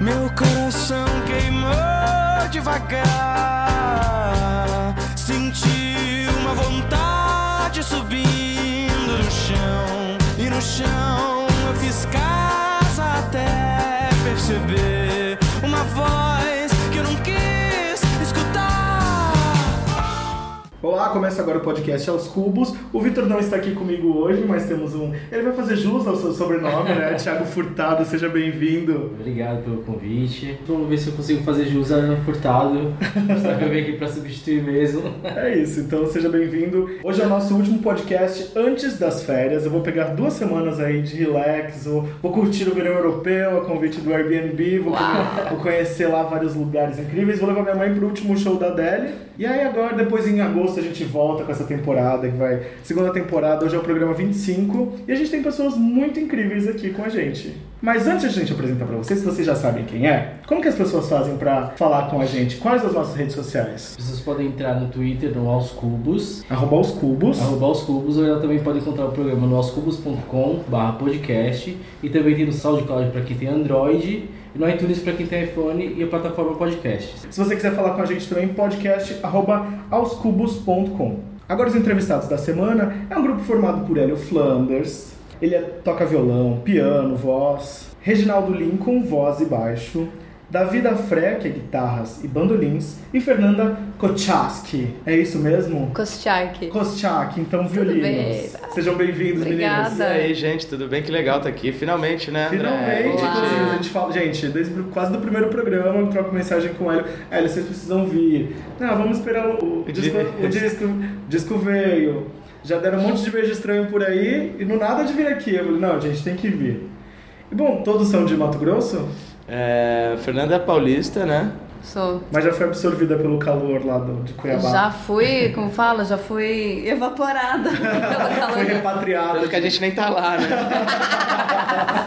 Meu coração queimou devagar. Senti uma vontade subindo no chão. E no chão eu fiz casa até perceber Olá, começa agora o podcast Aos Cubos. O Vitor não está aqui comigo hoje, mas temos um. Ele vai fazer jus ao seu sobrenome, né? Thiago Furtado, seja bem-vindo. Obrigado pelo convite. Vamos ver se eu consigo fazer jus a Furtado. Só que eu vim aqui pra substituir mesmo. É isso, então seja bem-vindo. Hoje é o nosso último podcast antes das férias. Eu vou pegar duas semanas aí de relax, vou, vou curtir o verão europeu, a convite do Airbnb, vou, vou conhecer lá vários lugares incríveis, vou levar minha mãe pro último show da Adele. E aí agora, depois em agosto, a gente volta com essa temporada que vai. Segunda temporada, hoje é o programa 25, e a gente tem pessoas muito incríveis aqui com a gente. Mas antes de a gente apresentar pra vocês, se vocês já sabem quem é, como que as pessoas fazem pra falar com a gente? Quais as nossas redes sociais? Vocês podem entrar no Twitter, no Aos Cubos, Arroba os cubos. arroba Aos Cubos, ou ela também pode encontrar o programa no aoscubos.com barra podcast e também tem no SoundCloud para quem tem Android no iTunes para quem tem iPhone e a plataforma podcast. Se você quiser falar com a gente também, podcast arroba aoscubos.com. Agora os entrevistados da semana é um grupo formado por Hélio Flanders, ele é- toca violão, piano, voz, Reginaldo Lincoln, voz e baixo, Davi da Fré, que é guitarras e bandolins, e Fernanda Kochaski. É isso mesmo? Kostiak. Koschak, então bem. violinos. Sejam bem-vindos, Obrigada. meninos. E aí, gente, tudo bem? Que legal estar aqui. Finalmente, né, André? Finalmente, inclusive, a gente fala, gente, desde quase do primeiro programa, eu troco mensagem com o Hélio. Hélio, vocês precisam vir. Não, vamos esperar o, o disco, o disco, o disco veio. Já deram um monte de beijo estranho por aí e no nada de vir aqui. Eu falei, não, gente, tem que vir. E bom, todos são de Mato Grosso, É, Fernanda é paulista, né? Sou. mas já foi absorvida pelo calor lá do, de Cuiabá. Já fui, como fala, já fui evaporada Foi repatriada. Tanto que a gente nem tá lá, né?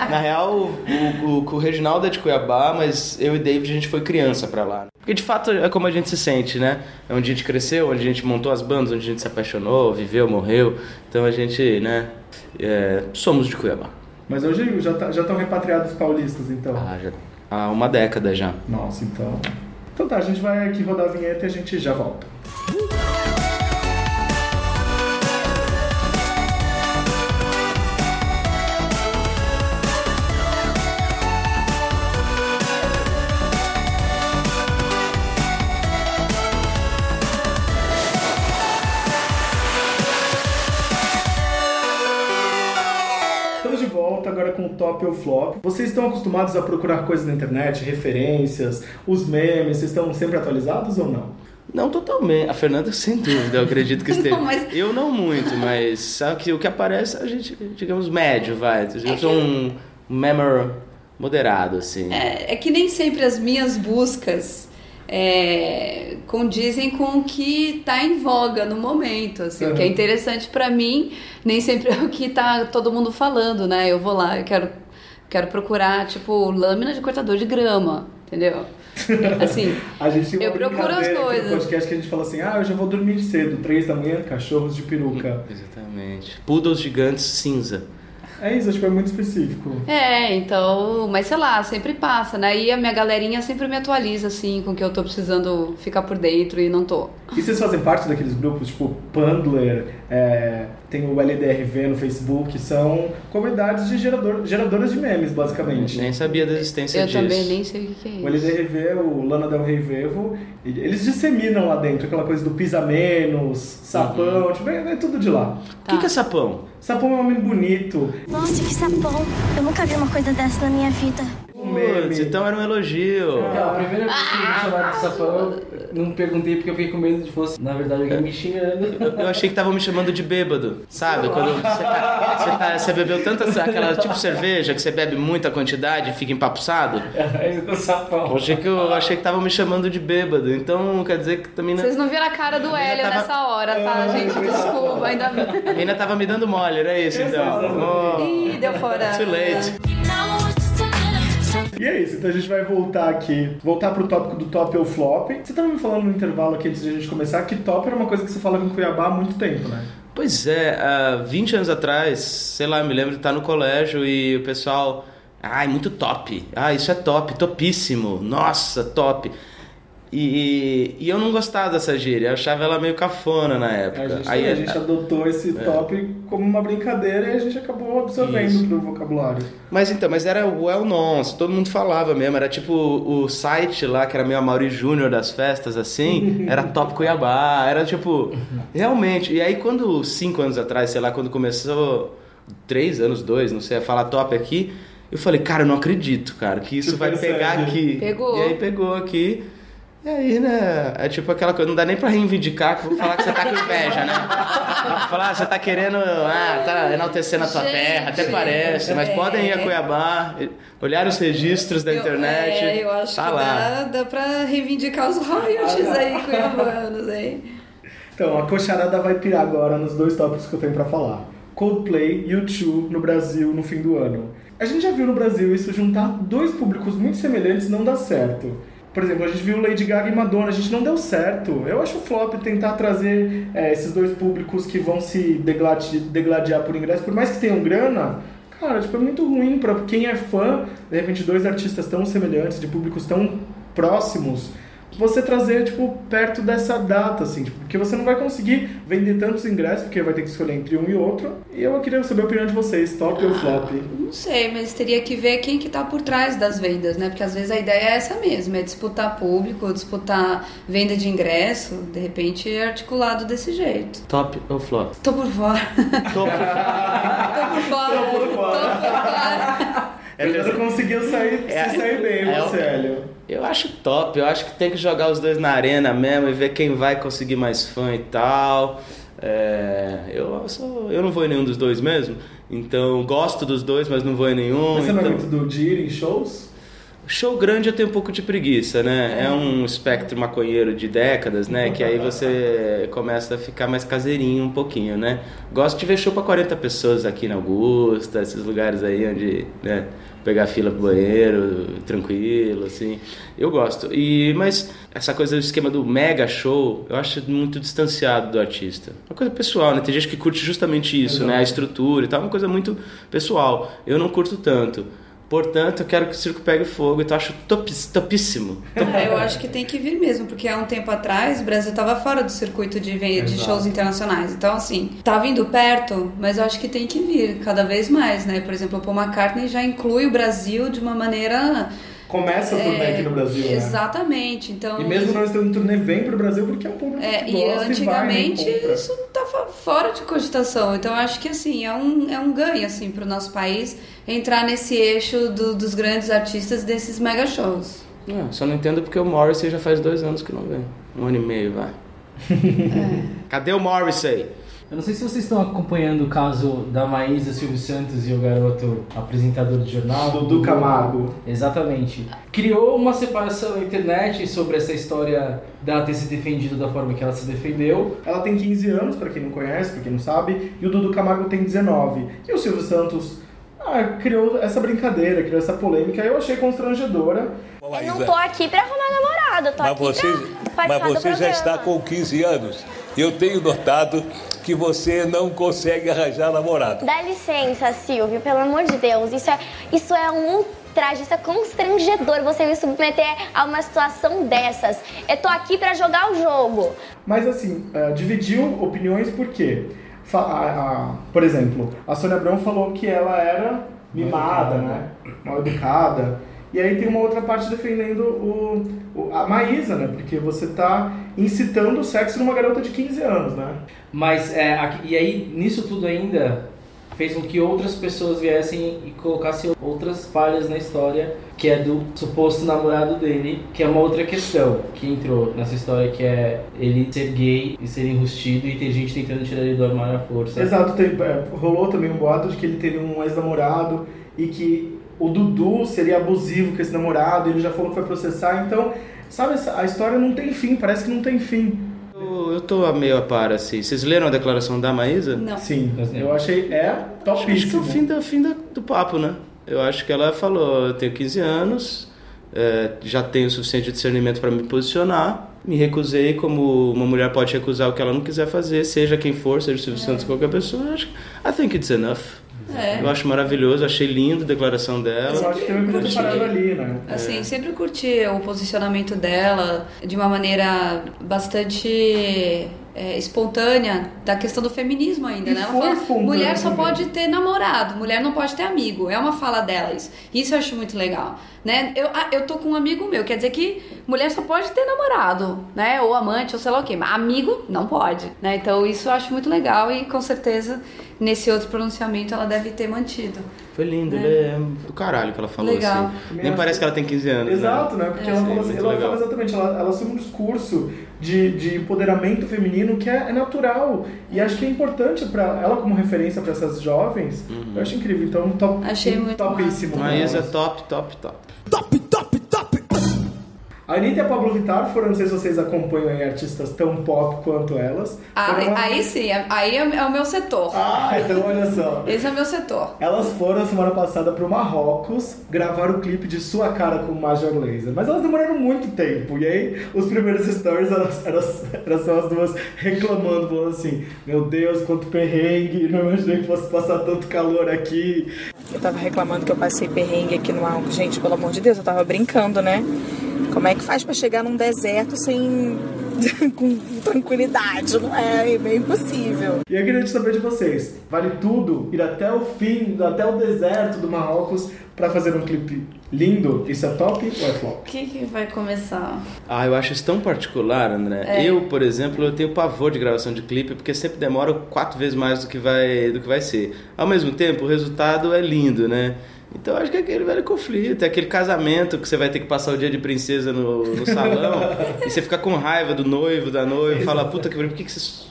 Na real, o, o, o Reginaldo é de Cuiabá, mas eu e David a gente foi criança pra lá. Porque de fato é como a gente se sente, né? É onde a gente cresceu, onde a gente montou as bandas, onde a gente se apaixonou, viveu, morreu. Então a gente, né? é, somos de Cuiabá. Mas hoje já tá- já estão repatriados paulistas, então. Ah, já, há uma década já. Nossa, então. Então tá, a gente vai aqui rodar a vinheta e a gente já volta. Top ou Flop. Vocês estão acostumados a procurar coisas na internet, referências, os memes, vocês estão sempre atualizados ou não? Não totalmente. A Fernanda, sem dúvida, eu acredito que esteja. Não, mas- Eu não muito, mas sabe que o que aparece, a gente, digamos, médio, vai. Eu sou um memor moderado, assim. É, é que nem sempre as minhas buscas é, condizem com o que tá em voga no momento, assim, o que é Uhum. interessante pra mim, nem sempre é o que tá todo mundo falando, né? Eu vou lá, eu quero, quero procurar, tipo, lâmina de cortador de grama, entendeu? Assim, A gente Eu procuro as aqui no coisas. podcast que a gente fala assim, ah, eu já vou dormir cedo, três da manhã, cachorros de peruca. Exatamente. Poodles gigantes cinza. É isso, acho que é muito específico. É, então, mas sei lá, sempre passa, né? E a minha galerinha sempre me atualiza, assim, com o que eu tô precisando ficar por dentro e não tô. E vocês fazem parte daqueles grupos, tipo Pandler, é, tem o LDRV no Facebook, são comunidades de gerador, geradoras de memes, basicamente. Nem sabia da existência Eu disso. também nem sei o que, é O isso. LDRV, o Lana Del Rey Vevo, eles disseminam lá dentro aquela coisa do pisa menos, sapão, tipo, é, é tudo de lá. O que, que é sapão? Sapão é um homem bonito, Nossa, que sapão! Eu nunca vi uma coisa dessa na minha vida. Um meme. Putz, então era um elogio. Então, a primeira vez que me chamaram de sapão, eu não perguntei porque eu fiquei com medo de fosse, na verdade, alguém me xingando. Eu achei que estavam me chamando de bêbado, sabe? Quando você, tá, você, tá- você bebeu tanta aquela tipo cerveja que você bebe muita quantidade e fica empapuçado. Aí eu tô sapão. Eu achei que eu achei que estavam me chamando de bêbado. Então quer dizer que também não. Vocês não viram a cara do Hélio tava- nessa hora, tá, gente? Desculpa, ainda A menina tava me dando mole, era isso então. Oh, Ih, deu fora. too late. E é isso, então a gente vai voltar aqui, voltar pro tópico do top ou flop. Você tava me falando no intervalo aqui antes de a gente começar que top era uma coisa que você fala com Cuiabá há muito tempo, né? Pois é, há 20 anos atrás, sei lá, me lembro de estar no colégio e o pessoal Ai, muito top. Ah, isso é top, topíssimo. Nossa, top. E, e eu não gostava dessa gíria, eu achava ela meio cafona na época. A gente, Aí, a gente adotou esse top como uma brincadeira e a gente acabou absorvendo Isso. pro vocabulário. Mas então, mas era well known, todo mundo falava mesmo, era tipo o site lá, que era meio Amaury Júnior das festas, assim, era Top Cuiabá, era tipo, realmente. E aí quando, cinco anos atrás, sei lá, quando começou, três anos, dois, não sei, a falar top aqui, eu falei, cara, eu não acredito, cara, que isso Tu vai pegar aqui. Pegou. E aí pegou aqui. E aí, né? É tipo aquela coisa, não dá nem pra reivindicar, que eu vou falar que você tá com inveja, né? Falar, ah, você tá querendo, ah, tá enaltecendo a tua Gente, terra, até parece, mas é. podem ir a Cuiabá, olhar os registros da Eu- internet. é, eu acho tá que lá. dá, dá pra reivindicar os royalties aí, cuiabanos aí. Então, a coxarada vai pirar agora nos dois tópicos que eu tenho pra falar. Coldplay e U2 no Brasil no fim do ano. A gente já viu no Brasil isso juntar dois públicos muito semelhantes não dá certo. Por exemplo, a gente viu Lady Gaga e Madonna, a gente não deu certo. Eu acho flop tentar trazer é, esses dois públicos que vão se degladi- degladiar por ingresso, por mais que tenham grana. Cara, tipo, é muito ruim pra quem é fã, de repente, dois artistas tão semelhantes, de públicos tão próximos, você trazer, tipo, perto dessa data, assim, tipo, porque você não vai conseguir vender tantos ingressos, porque vai ter que escolher entre um e outro. E eu queria saber a opinião de vocês, top ou flop? Não sei, mas teria que ver quem que tá por trás das vendas, né? Porque às vezes a ideia é essa mesmo, é disputar público, disputar venda de ingresso, de repente é articulado desse jeito. Top ou flop? Tô por fora. Tô por fora. Tô por fora. Tô por fora. É Ele não mesmo. conseguiu sair, É- se sair bem, é- Hélio. Eu acho top, eu acho que tem que jogar os dois na arena mesmo e ver quem vai conseguir mais fã e tal. É, eu, sou, eu não vou em nenhum dos dois mesmo, então gosto dos dois, mas não vou em nenhum. Mas você não é então- muito do de ir em shows? Show grande eu tenho um pouco de preguiça, né? É um espectro maconheiro de décadas, né? Que aí você começa a ficar mais caseirinho um pouquinho, né? Gosto de ver show pra 40 pessoas aqui na Augusta, esses lugares aí onde, né? Pegar fila pro banheiro, tranquilo, assim. Eu gosto. E, mas essa coisa do esquema do mega show, eu acho muito distanciado do artista. Uma coisa pessoal, né? Tem gente que curte justamente isso, né? A estrutura e tal, uma coisa muito pessoal. Eu não curto tanto. Portanto, eu quero que o circo pegue fogo e tu acho topis, topíssimo. É, Eu acho que tem que vir mesmo, porque há um tempo atrás o Brasil estava fora do circuito de, de shows internacionais. Então, assim, tá vindo perto, mas eu acho que tem que vir cada vez mais, né? Por exemplo, o Paul McCartney já inclui o Brasil de uma maneira. Começa a turnê é, aqui no Brasil, né? Exatamente. Então, E mesmo não estando em turnê, vem pro Brasil porque é um público É, que e gosta antigamente e vai, né, isso tava fora de cogitação. Então eu acho que assim, é um, é um ganho assim pro nosso país entrar nesse eixo do- dos grandes artistas desses mega shows. É, só não entendo porque o Morrissey já faz dois anos que não vem. Um ano e meio, vai. Cadê o Morrissey? Eu não sei se vocês estão acompanhando o caso da Maísa Silvio Santos e o garoto apresentador de jornal. Dudu Camargo. Exatamente. Criou uma separação na internet sobre essa história dela ter se defendido da forma que ela se defendeu. Ela tem 15 anos, pra quem não conhece, pra quem não sabe, e o Dudu Camargo tem 19. E o Silvio Santos ah, criou essa brincadeira, criou essa polêmica, eu achei constrangedora. Eu não tô aqui pra arrumar namorado, eu tô Mas aqui você, pra mas você já está com 15 anos. Eu tenho notado que você não consegue arranjar namorado. Dá licença, Silvio, pelo amor de Deus. Isso é, isso é um ultraje, isso é constrangedor você me submeter a uma situação dessas. Eu tô aqui pra jogar o jogo. Mas assim, ah, dividiu opiniões por quê? Fa- a- a- por exemplo, a Sônia Abrão falou que ela era mimada, né? Mal educada. E aí tem uma outra parte defendendo o, o- a Maísa, né? Porque você tá incitando o sexo numa garota de 15 anos, né? Mas, é, aqui- e aí, nisso tudo ainda, fez com que outras pessoas viessem e colocassem outras falhas na história, que é do suposto namorado dele, que é uma outra questão que entrou nessa história, que é ele ser gay e ser enrustido e ter gente tentando tirar ele do armário à força. Exato, tem- é, rolou também um boato de que ele teria um ex-namorado e que o Dudu seria abusivo com esse namorado, ele já falou que vai processar, então, sabe, a história não tem fim, parece que não tem fim. Eu, eu tô meio a par, assim. Vocês leram a declaração da Maísa? Não. Sim, eu achei, é Acho que é topíssimo. o fim, do, fim da- do papo, né? Eu acho que ela falou, eu tenho 15 anos, é, já tenho o suficiente discernimento para me posicionar, me recusei como uma mulher pode recusar o que ela não quiser fazer, seja quem for, seja o Silvio Santos, qualquer pessoa. Eu acho que I think it's enough. É. Eu acho maravilhoso, achei lindo a declaração Eu dela. acho que Curti. parado ali, né? Assim, sempre curti o posicionamento dela de uma maneira bastante é, espontânea da questão do feminismo ainda, E né? Ela fala, mulher só também. pode ter namorado, mulher não pode ter amigo. É uma fala dela isso. Isso eu acho muito legal, né? Eu, ah, eu tô com um amigo meu, quer dizer que mulher só pode ter namorado, né? Ou amante, ou sei lá o quê. Mas amigo não pode, né? Então isso eu acho muito legal e com certeza nesse outro pronunciamento ela deve ter mantido. Foi lindo, ele é do caralho que ela falou Legal. assim. Nem parece que ela tem 15 anos. Exato, né? né? Porque É. ela, fala, assim, ela legal. fala exatamente, ela, ela assume um discurso de, de empoderamento feminino que é, é natural. E acho que é importante para ela como referência para essas jovens. Uhum. Eu acho incrível. Então, top, Achei muito topíssimo. Maísa é top, top, top. A Anitta e a Pablo Vittar foram, não sei se vocês acompanham aí artistas tão pop quanto elas. Ah, Foram- aí sim, aí é é o meu setor. Ah, então olha só. Esse é o meu setor. Elas foram semana passada pro Marrocos gravar o clipe de Sua Cara com Major Laser. Mas elas demoraram muito tempo. E aí, os primeiros stories elas, elas, elas são as duas reclamando, falando assim: Meu Deus, quanto perrengue, não imaginei que fosse passar tanto calor aqui. Eu tava reclamando que eu passei perrengue aqui no álcool. Gente, pelo amor de Deus, eu tava brincando, né? Como é que faz pra chegar num deserto sem. com tranquilidade? Não é, é meio impossível. E eu queria saber de vocês: vale tudo ir até o fim, até o deserto do Marrocos pra fazer um clipe lindo? Isso é top ou é flop? O que, que vai começar? Ah, eu acho isso tão particular, André. É. Eu, por exemplo, eu tenho pavor de gravação de clipe porque sempre demora quatro vezes mais do que vai, do que vai ser. Ao mesmo tempo, o resultado é lindo, né? Então acho que é aquele velho conflito, é aquele casamento que você vai ter que passar o dia de princesa no, no salão e você fica com raiva do noivo, da noiva, e fala, puta que por que, que vocês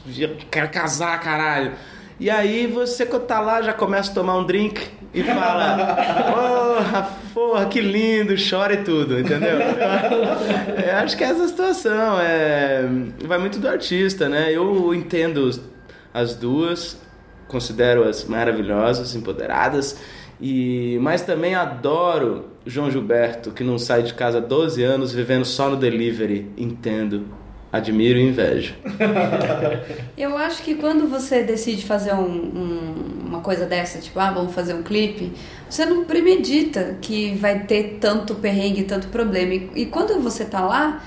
querem casar, caralho? E aí você quando tá lá já começa a tomar um drink e fala, porra, porra, que lindo, chora e tudo, entendeu? É, acho que é essa situação, é, vai muito do artista, né? Eu entendo as duas, considero-as maravilhosas, empoderadas, e mas também adoro João Gilberto, que não sai de casa há 12 anos vivendo só no delivery. Entendo, admiro e invejo. Eu acho que quando você decide fazer um- um- uma coisa dessa, tipo, ah, vamos fazer um clipe, você não premedita que vai ter tanto perrengue, tanto problema. E, e quando você tá lá,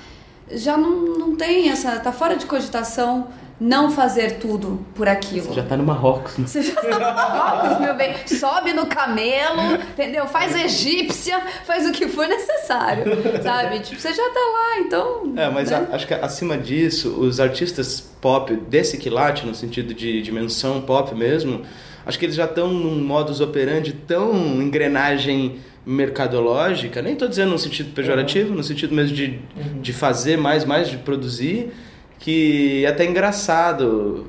já não, não tem essa. tá fora de cogitação não fazer tudo por aquilo. Já tá no Marrocos, né? Você já tá no Marrocos, meu bem. Sobe no camelo, entendeu? Faz egípcia, faz o que for necessário, sabe? Tipo, você já tá lá, então. É, mas né? a- acho que acima disso, os artistas pop desse quilate, no sentido de dimensão pop mesmo, acho que eles já estão num modus operandi tão engrenagem mercadológica, nem tô dizendo no sentido pejorativo, no sentido mesmo de, de fazer mais, mais de produzir, que é até engraçado,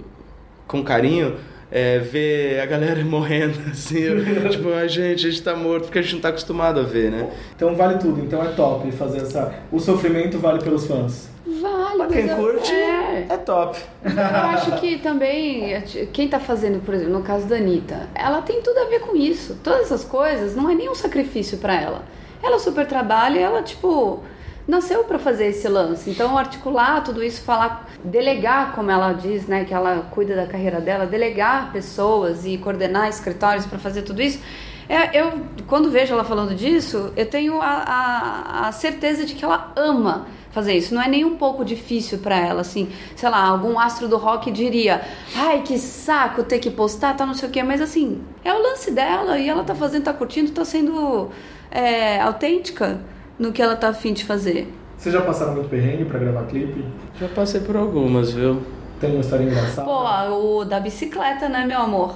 com carinho, é, ver a galera morrendo, assim, tipo, a gente, a gente tá morto, porque a gente não tá acostumado a ver, né? Então vale tudo, então é top fazer essa. O sofrimento vale pelos fãs. Vale, Pra quem curte, é. é top. Eu acho que também, quem tá fazendo, por exemplo, no caso da Anitta, ela tem tudo a ver com isso. Todas essas coisas não é nenhum sacrifício pra ela. Ela super trabalha e ela, tipo, nasceu pra fazer esse lance. Então, articular tudo isso, falar, delegar, como ela diz, né, que ela cuida da carreira dela, delegar pessoas e coordenar escritórios pra fazer tudo isso. É, eu, quando vejo ela falando disso, eu tenho a, a, a certeza de que ela ama fazer isso. Não é nem um pouco difícil pra ela, assim, sei lá, algum astro do rock diria, ai, que saco ter que postar, tá não sei o quê, mas assim, é o lance dela e ela tá fazendo, tá curtindo, tá sendo é, autêntica no que ela tá afim de fazer. Vocês já passaram muito perrengue pra gravar clipe? Já passei por algumas, viu? Tem uma história engraçada? Pô, o da bicicleta, né, meu amor?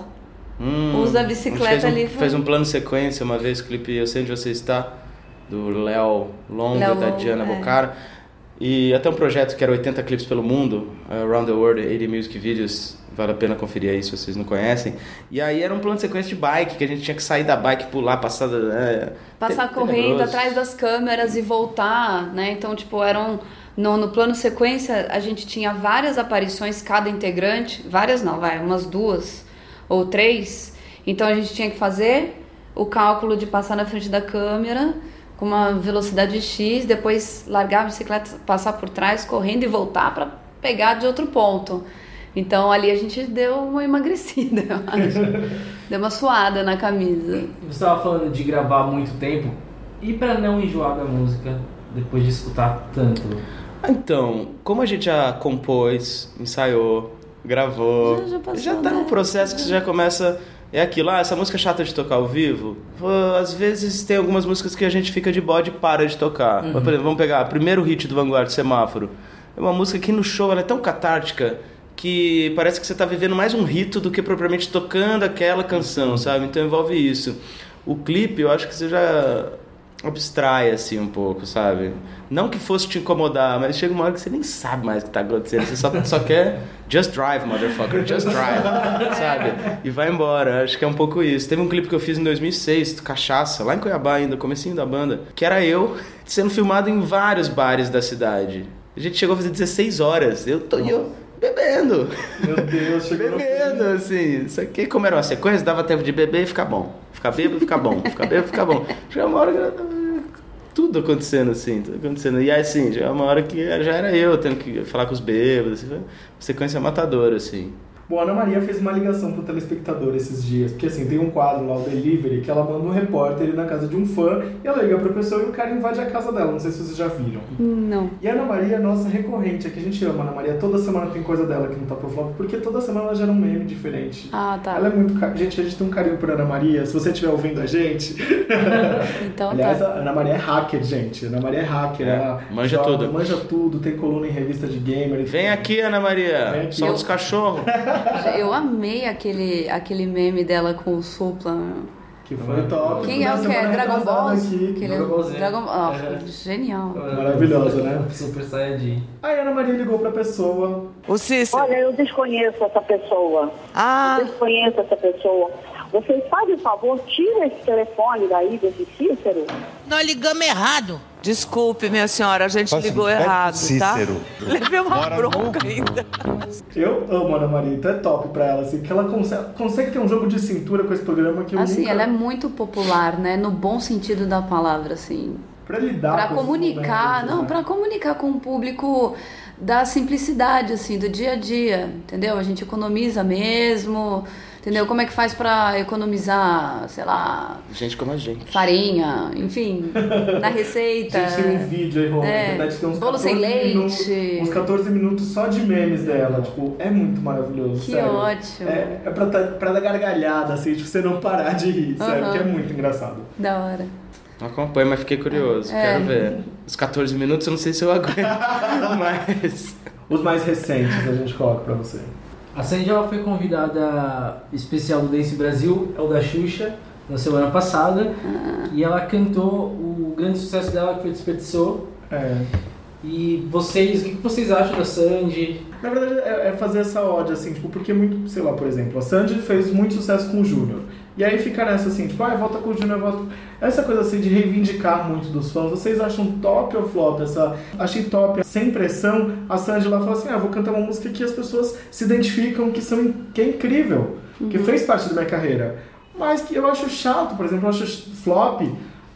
Hum, Os da a gente bicicleta fez um, ali foi- Fez um plano sequência uma vez, clipe Eu Sei Onde Você Está, do Léo Longa, Léo da Diana é. Bocara. E até um projeto que era 80 clipes pelo mundo, uh, Around the World, 80 Music Videos, vale a pena conferir aí se vocês não conhecem. E aí era um plano de sequência de bike, que a gente tinha que sair da bike, pular, passar... É, Passar correndo atrás das câmeras e voltar, né? Então, tipo, eram. No, no plano sequência, a gente tinha várias aparições, cada integrante. Várias não, vai, umas duas ou três. Então a gente tinha que fazer o cálculo de passar na frente da câmera com uma velocidade X, depois largar a bicicleta, passar por trás, correndo e voltar para pegar de outro ponto. Então ali a gente deu uma emagrecida, eu acho. deu uma suada na camisa. Você estava falando de gravar há muito tempo. E para não enjoar da música depois de escutar tanto? Então, como a gente já compôs, ensaiou, gravou, Já- já passou, já tá né? num processo que você já começa. É aquilo, ah, essa música é chata de tocar ao vivo. Às vezes tem algumas músicas que a gente fica de bode e para de tocar. Uhum. Por exemplo, vamos pegar o primeiro hit do Vanguard Semáforo. É uma música que no show ela é tão catártica que parece que você tá vivendo mais um rito do que propriamente tocando aquela canção, sabe? Então envolve isso. O clipe, eu acho que você já abstrai assim um pouco, sabe? Não que fosse te incomodar, mas chega uma hora que você nem sabe mais o que tá acontecendo. Você só, só quer just drive, motherfucker, just drive, sabe? E vai embora. Acho que é um pouco isso. Teve um clipe que eu fiz em 2006, Cachaça, lá em Cuiabá ainda, comecinho da banda, que era eu sendo filmado em vários bares da cidade. A gente chegou a fazer 16 horas. Eu tô eu bebendo. Meu Deus, chegou Bebendo, assim. Isso aqui, como era uma sequência, dava tempo de beber e ficar bom. Ficar bêbado ficar bom. Ficar bêbado ficar bom. Chegou uma hora que. Tudo acontecendo assim, tudo acontecendo. E aí, assim, chegou uma hora que já era eu tendo que falar com os bêbados. Assim, uma sequência matadora, assim. Bom, a Ana Maria fez uma ligação pro telespectador esses dias, porque assim, tem um quadro lá, o Delivery, que ela manda um repórter ir na casa de um fã e ela liga pra pessoa e o cara invade a casa dela, não sei se vocês já viram. Não. E a Ana Maria é nossa recorrente, é que a gente ama a Ana Maria, toda semana tem coisa dela que não tá pro flop, porque toda semana ela gera um meme diferente. Ah, tá. Ela é muito. Gente, a gente tem um carinho por Ana Maria. Se você estiver ouvindo a gente. Então Aliás, tá. a Ana Maria é hacker, gente. A Ana Maria é hacker. É, ela manja joga, tudo. Manja tudo, tem coluna em revista de gamer. Vem aqui, Ana Maria. Vem aqui. Solta os cachorros. Eu amei aquele, aquele meme dela com o Supla. Que foi top. Quem é o que é? Dragon Ball? Aquele- Dragon Ball ah, É. Genial. Maravilhosa, né? Super Saiyajin. Aí a Ana Maria ligou pra pessoa. O Cícero. Olha, eu desconheço essa pessoa. Ah, Eu desconheço essa pessoa. Vocês fazem o favor, tira esse telefone daí desse Cícero. nós ligamos errado. Desculpe, minha senhora, a gente ligou errado, tá? Levei uma bronca ainda. Eu amo a Ana Maria, então é top pra ela, assim, que ela consegue, consegue ter um jogo de cintura com esse programa que eu Assim, nunca... ela é muito popular, né? No bom sentido da palavra, assim. Pra lidar Pra com comunicar, não, né? pra comunicar com o público da simplicidade, assim, do dia a dia, entendeu? A gente economiza mesmo, entendeu? Como é que faz pra economizar, sei lá, Gente como a gente. farinha, enfim, na receita. A gente tem um vídeo aí, Rô, na É, internet tem uns bolo 14 sem leite. minutos, uns 14 minutos só de memes dela, tipo, é muito maravilhoso, Que sério. ótimo. É, é pra, tá- pra dar gargalhada, assim, tipo, você não parar de rir, sério, Aham. que é muito engraçado. Da hora. Não acompanho, mas fiquei curioso. É. Quero ver. Os 14 minutos eu não sei se eu aguento. mas. Os mais recentes a gente coloca pra você. A Sandy ela foi convidada especial do Dance Brasil, é o da Xuxa, na semana passada. E ela cantou o grande sucesso dela, que foi Desperdiçou. É. E vocês, o que que vocês acham da Sandy? Na verdade, é, é fazer essa ode, assim, tipo, porque muito, sei lá, por exemplo, a Sandy fez muito sucesso com o Júnior. E aí fica nessa, assim, tipo, ah, volta com o Júnior, volta... Essa coisa, assim, de reivindicar muito dos fãs. Vocês acham top ou flop essa... Achei top, sem pressão, a Sandy lá falou assim, ah, vou cantar uma música que as pessoas se identificam, que, são, que é incrível, que fez parte da minha carreira. Mas que eu acho chato, por exemplo, eu acho flop...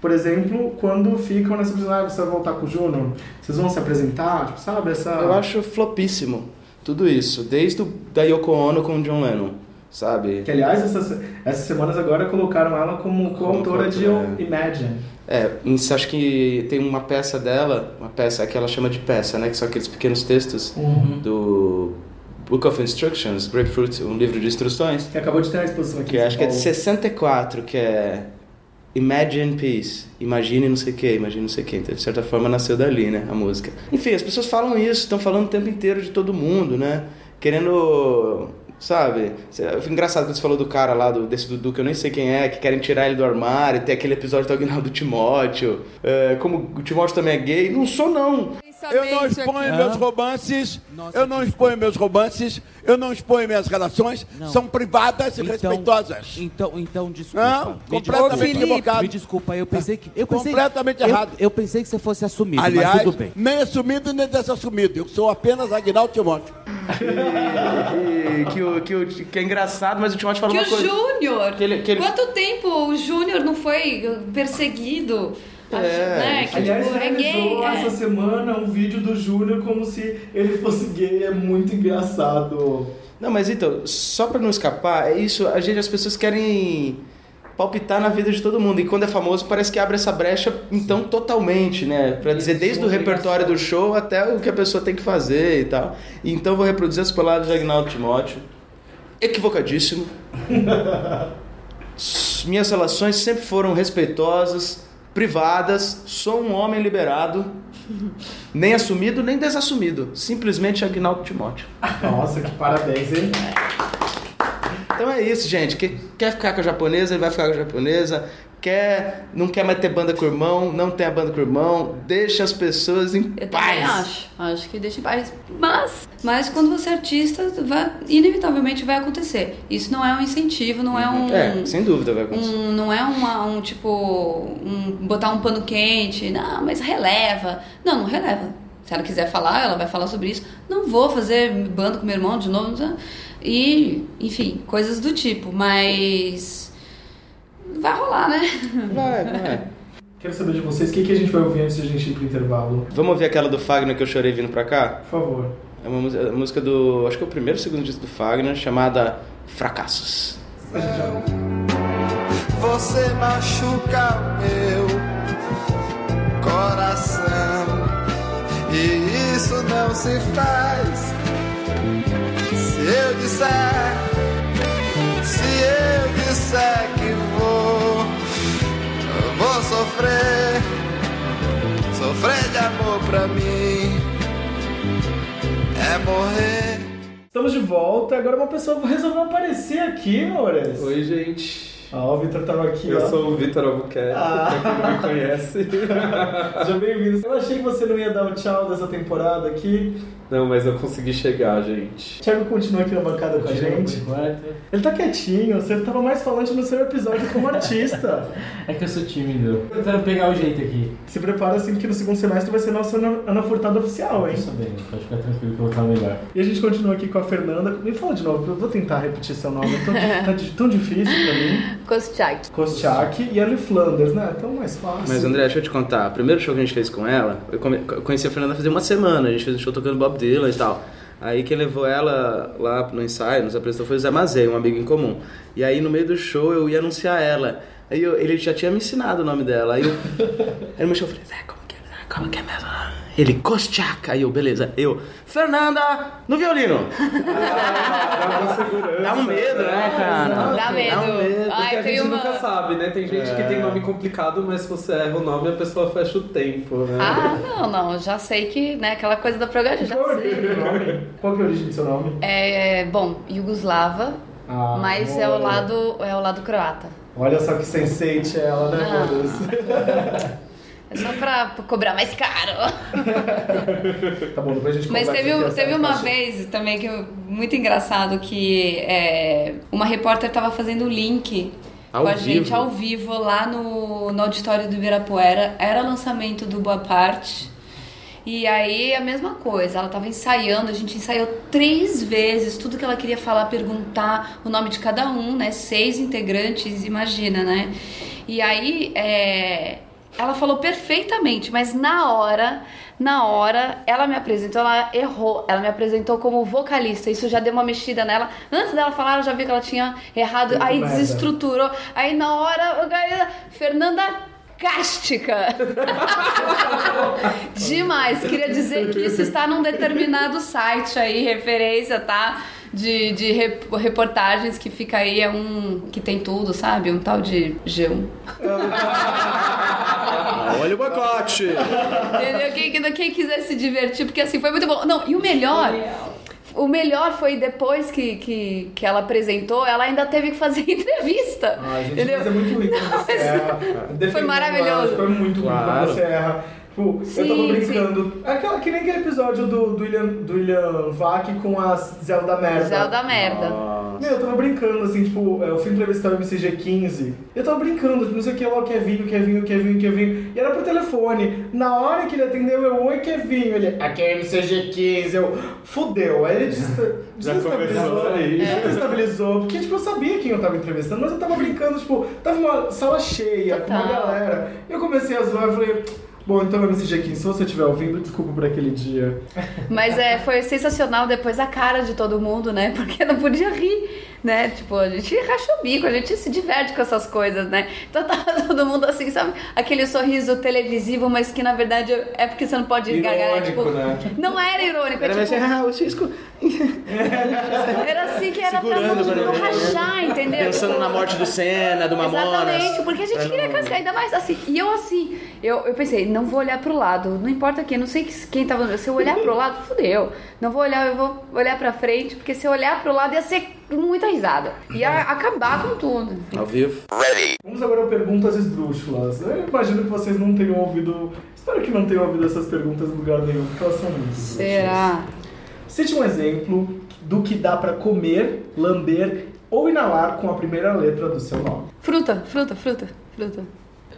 Por exemplo, quando ficam nessa posição, ah, você vai voltar com o Júnior, vocês vão se apresentar, tipo, sabe? Essa... Eu acho flopíssimo tudo isso, desde o, da Yoko Ono com o John Lennon, sabe? Que, aliás, essas, essas semanas agora colocaram ela como coautora de coautora, é. Imagine. É, acho que tem uma peça dela, uma peça que ela chama de peça, né? Que são aqueles pequenos textos Uhum. do Book of Instructions, Grapefruit, um livro de instruções, Que acabou de ter uma exposição aqui. que acho que é de Paulo. 64, que é Imagine Peace, imagine não sei o que, imagine não sei o que. Então, de certa forma, nasceu dali, né, a música. Enfim, as pessoas falam isso, estão falando o tempo inteiro de todo mundo, né? Querendo, sabe? Foi engraçado quando você falou do cara lá, do, desse Dudu, que eu nem sei quem é, que querem tirar ele do armário, tem aquele episódio do original do Timóteo. É, como o Timóteo também é gay, não sou não. Eu não exponho meus romances, eu não exponho meus romances, eu não exponho minhas relações, Não. são privadas e Então- respeitosas. Então, então, desculpa. Não, Me completamente desculpa. equivocado. Me desculpa, eu pensei que. Eu pensei, Completamente eu- errado. Eu, pensei que você fosse assumido, mas Aliás, tudo bem. nem assumido nem desassumido, eu sou apenas Aguinaldo Timóteo. E que, o, que, o, que é engraçado, mas o Timóteo fala Que uma o coisa. Júnior! Que ele- que ele- Quanto tempo o Júnior não foi perseguido? É, né? Que, Aliás, tipo, é gay. realizou é. essa semana um vídeo do Júnior como se ele fosse gay. É muito engraçado. Não, mas então, só pra não escapar, é isso, a gente, as pessoas querem palpitar na vida de todo mundo. E quando é famoso, parece que abre essa brecha, então, totalmente, né? Pra dizer desde o repertório do show até o que a pessoa tem que fazer e tal. E então vou reproduzir as palavras de Agnaldo Timóteo. Equivocadíssimo. Minhas relações sempre foram respeitosas, privadas. Sou um homem liberado, nem assumido nem desassumido. Simplesmente Agnaldo Timóteo. Nossa, que parabéns, hein? Então é isso, gente. Que- Quer ficar com a japonesa, ele vai ficar com a japonesa. Quer, não quer mais ter banda com o irmão, não tem a banda com o irmão. Deixa as pessoas em Eu paz. também acho. Acho que deixa em paz. Mas, mas quando você é artista, vai, inevitavelmente vai acontecer. Isso não é um incentivo, não é um. É, sem dúvida vai acontecer. um- não é uma, um tipo. Um, botar um pano quente. Não, mas releva. Não, não releva. Se ela quiser falar, ela vai falar sobre isso. Não vou fazer bando com meu irmão de novo. E, enfim, coisas do tipo. Mas. Vai rolar, né? Vai, vai. Quero saber de vocês o que, que a gente vai ouvir antes de a gente ir pro intervalo. Vamos ouvir aquela do Fagner que eu chorei vindo pra cá? Por favor. É uma música- do. Acho que é o primeiro ou segundo disco do Fagner, chamada Fracassos. Você machuca o meu coração e isso não se faz. Se eu disser, se eu disser que sofrer, sofrer de amor pra mim é morrer. Estamos de volta. Agora uma pessoa resolveu aparecer aqui, Mores. Oi, gente. Ah, o Vitor tava aqui, Eu ó. sou o Vitor Albuquerque, Ah. pra quem não me conhece. Seja bem-vindo. Eu achei que você não ia dar o tchau dessa temporada aqui. Não, mas eu consegui chegar, gente. O Thiago continua aqui na bancada com a gente. Ele tá quietinho, você tava mais falante no seu episódio como artista. É que eu sou tímido. Tô tentando pegar o jeito aqui. Se prepara assim que no segundo semestre vai ser nossa Ana, Ana Furtado oficial, hein? Tô sabendo, pode ficar tranquilo que eu vou estar melhor. E a gente continua aqui com a Fernanda. Me fala de novo, eu vou tentar repetir seu nome. É tão, tá tão difícil pra mim. Kostiak. Kostiak e Ellie Flanders, né? Tão mais fácil. Mas André, deixa eu te contar. O primeiro show que a gente fez com ela, eu conheci a Fernanda fazia uma semana. A gente fez um show tocando Bob Dylan e tal. Aí quem levou ela lá no ensaio, nos apresentou, foi o Zé Mazei, um amigo em comum. E aí no meio do show eu ia anunciar ela. Aí eu- ele já tinha me ensinado o nome dela. Aí eu, aí no meu show eu falei, Zé, como que é, Zé? como que é mesmo? Ele, Kostiak. Aí eu, beleza. Eu, Fernanda, no violino. Dá um medo, né, cara? Dá medo. Dá um medo. Ai, Porque a tem gente uma- nunca sabe, né? Tem gente que É. tem nome complicado, mas se você erra o nome, a pessoa fecha o tempo, né? Ah, não, não. Já sei que, né, aquela coisa da programa, já Qual é a origem sei. nome? Qual que é a origem do seu nome? É, bom, Yugoslava, Ah, mas é o lado, é o lado croata. Olha só que sensate ela, né, Ah. É só pra cobrar mais caro. Tá bom, depois a gente Mas teve, um- teve uma caixa. vez também que muito engraçado que é, uma repórter tava fazendo o link Ao com a vivo? gente ao vivo lá no, no auditório do Ibirapuera. Era lançamento do Boa Parte. E aí a mesma coisa, ela tava ensaiando, a gente ensaiou três vezes tudo que ela queria falar, perguntar o nome de cada um, né? Seis integrantes, imagina, né? E aí é, ela falou perfeitamente, mas na hora, na hora, ela me apresentou, ela errou, ela me apresentou como vocalista, isso já deu uma mexida nela. Antes dela falar, eu já vi que ela tinha errado, Muito aí merda. desestruturou. Aí na hora, Fernanda Cástica. Demais. Queria dizer que isso está num determinado site aí, referência, tá? De, de rep- reportagens que fica aí, é um que tem tudo, sabe? Um tal de G1. Ah, olha o boicote. Entendeu? Quem, quem, quiser se divertir, porque assim, foi muito bom. Não, e o melhor. O melhor foi depois que, que, que ela apresentou, ela ainda teve que fazer entrevista. Ai, gente, entendeu? mas é muito quando você erra. Defendendo maravilhoso. Foi muito Claro. você Tipo, eu Sim, tava brincando. Aquela, que nem aquele episódio do, do, William, do William Vac com a Zelda Merda. Zelda merda. Meu, eu tava brincando, assim, tipo, eu fui entrevistar o MCG15. Eu tava brincando, tipo, não sei o que lá, o Kevinho, o Kevinho, o Kevinho, o Kevinho. E era pro telefone. Na hora que ele atendeu, eu, oi, Kevinho. Ele, aqui é MCG15. Eu, fudeu. Aí ele des- Já desestabilizou. começou aí. Desestabilizou. Porque, tipo, eu sabia quem eu tava entrevistando, mas eu tava brincando, tipo, tava uma sala cheia, com uma Total. galera. Eu comecei a zoar, eu falei. Bom, então, MC Jequim, se você estiver ouvindo, desculpa por aquele dia. Mas é, foi sensacional depois a cara de todo mundo, né? Porque não podia rir, né? Tipo, a gente racha o bico, a gente se diverte com essas coisas, né? Então tava todo mundo assim, sabe? Aquele sorriso televisivo, mas que na verdade é porque você não pode gargalhar. Tipo, né? não era irônico, é Era mais tipo, assim, ah, o Cisco era assim que era pra segurando pra não- rachar, entendeu? pensando Tipo, na morte do Senna, do Mamonas. Exatamente, porque a gente queria não- cascar, ainda mais assim. E eu assim, eu, eu pensei, não vou olhar pro lado, não importa quem, não sei que- quem tava. Se eu olhar pro lado, fudeu. Não vou olhar, eu vou olhar pra frente, porque se eu olhar pro lado ia ser muita risada. Ia acabar com tudo. Ao vivo. Vamos agora a perguntas esdrúxulas. Eu imagino que vocês não tenham ouvido. Espero que não tenham ouvido essas perguntas em lugar nenhum, porque elas são muito. Será? Cite um exemplo do que dá pra comer, lamber ou inalar com a primeira letra do seu nome. Fruta, fruta, fruta, fruta.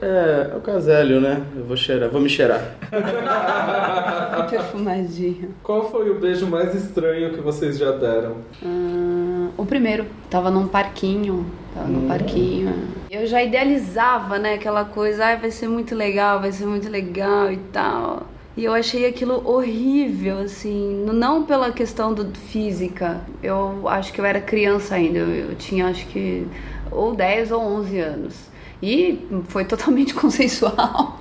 É, é o Casélio, né? Eu vou cheirar, vou me cheirar. Perfumadinho. Qual foi o beijo mais estranho que vocês já deram? Ah, o primeiro, tava num parquinho. Tava num parquinho. Eu já idealizava, né, aquela coisa, ai, vai ser muito legal, vai ser muito legal e tal. E eu achei aquilo horrível, assim, não pela questão do física. Eu acho que eu era criança ainda, eu, eu tinha acho que ou 10 ou 11 anos. E foi totalmente consensual.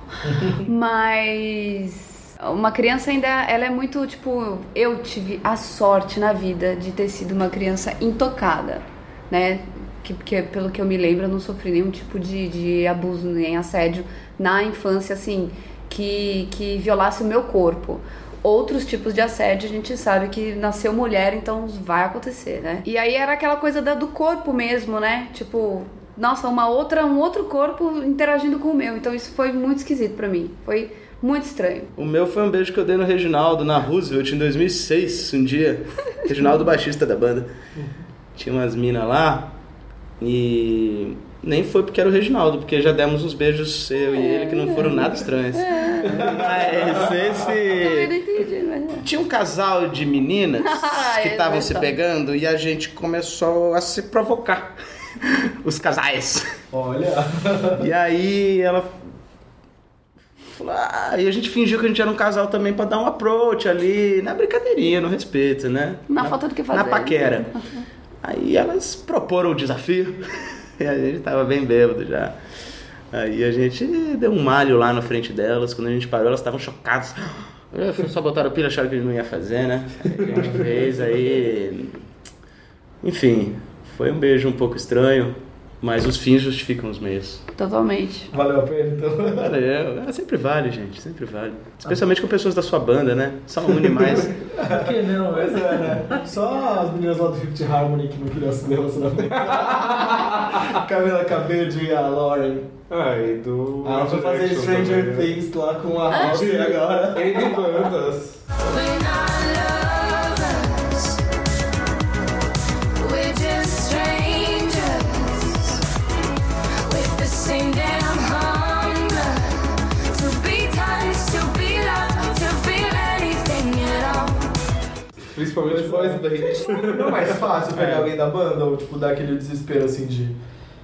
Mas uma criança ainda, ela é muito, tipo, eu tive a sorte na vida de ter sido uma criança intocada, né? Que, que pelo que eu me lembro, eu não sofri nenhum tipo de, de abuso nem assédio na infância, assim, que, que violasse o meu corpo. Outros tipos de assédio a gente sabe que nasceu mulher, então vai acontecer, né? E aí era aquela coisa da- do corpo mesmo, né? Tipo, nossa, uma outra, um outro corpo interagindo com o meu. Então isso foi muito esquisito pra mim. Foi muito estranho. O meu foi um beijo que eu dei no Reginaldo, na Roosevelt, em 2006, um dia. Reginaldo, baixista da banda. Tinha umas minas lá e nem foi porque era o Reginaldo, porque já demos uns beijos eu e ele que não foram nada estranhos. Mas Também esse... não entendi, mas... Tinha um casal de meninas Ah, que é estavam se verdade. pegando e a gente começou a se provocar. Os casais. Olha. E aí ela falou, ah, e a gente fingiu que a gente era um casal também pra dar um approach ali, na brincadeirinha, no respeito, né? Na falta do que fazer. Na paquera. Aí elas proporam o desafio e a gente tava bem bêbado já. Aí a gente deu um malho lá na frente delas, quando a gente parou elas estavam chocadas. Eu Só botaram pilha, acharam que a gente não ia fazer, né? A gente fez, aí... Enfim, foi um beijo um pouco estranho, mas os fins justificam os meios. Totalmente. Valeu a pena, então. Valeu. É, sempre vale, gente, sempre vale. Especialmente com pessoas da sua banda, né? Só une mais. Por que não? Mas é, né? Só as meninas lá do Fifth Harmony que não queriam se relacionamento. Camila Cabello e a Lauren. Ah, e do. Ela foi fazer Stranger também, né? Things lá com a House agora. N bandas. Principalmente boys band. Não é mais fácil pegar alguém da banda ou, tipo, dar aquele desespero assim de.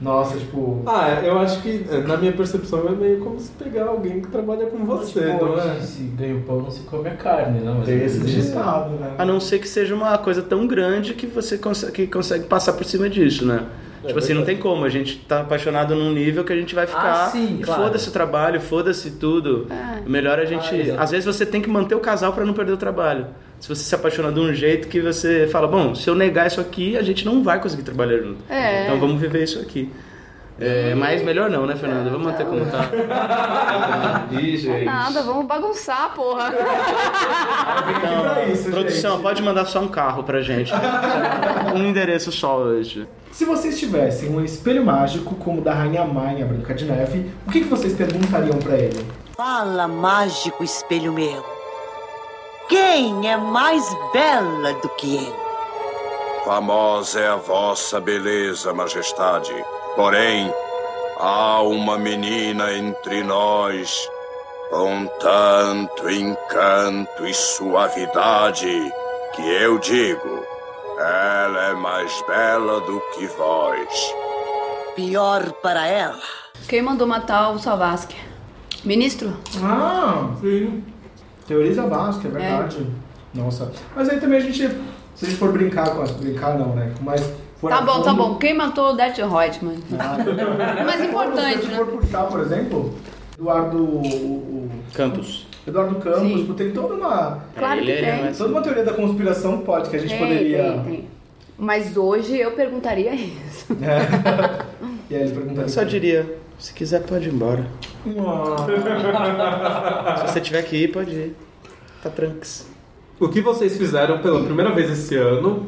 Nossa, tipo. Ah, eu acho que, na minha percepção, é meio como se pegar alguém que trabalha com você, não é? Se ganha o pão, não se come a carne, não. Mas Tem esse é- ditado, né? A não ser que seja uma coisa tão grande que você que consegue passar por cima disso, né? Tipo assim, não tem como. A gente tá apaixonado num nível que a gente vai ficar. Ah, sim, e claro. Foda-se o trabalho, foda-se tudo. É. Melhor a gente. Ah, às vezes você tem que manter o casal pra não perder o trabalho. Se você se apaixona de um jeito que você fala, bom, se eu negar isso aqui, a gente não vai conseguir trabalhar junto. É. Então vamos viver isso aqui. É, mas melhor não, né, Fernanda? Vamos manter como tá. Ih, gente. Nada, vamos bagunçar, porra. pra isso, Produção, gente. pode mandar só um carro pra gente. um endereço só hoje. Se vocês tivessem um espelho mágico como o da Rainha Má em A Branca de Neve, o que, que vocês perguntariam pra ele? Fala, mágico espelho meu. Quem é mais bela do que eu? Famosa é a vossa beleza, majestade. Porém, há uma menina entre nós com tanto encanto e suavidade que eu digo, ela é mais bela do que vós. Pior para ela. Quem mandou matar o Salvasque? Ministro? Ah, sim. Teoriza básica, é verdade. Nossa. Mas aí também a gente, se a gente for brincar com as... Brincar não, né? Mas... Tá bom, tá bom. Quem matou o Det Reutemann? Mais importante, Se né? for puxar, por exemplo, Eduardo... O, o- Campos. Eduardo Campos, tem toda uma... Claro que ele tem. é- Toda uma teoria da conspiração pode, que a gente Tem, poderia... tem, tem. Mas hoje eu perguntaria isso. E aí ele perguntaria... Eu só diria, se quiser pode ir embora. Se você tiver que ir, pode ir. Tá tranks. O que vocês fizeram pela primeira vez esse ano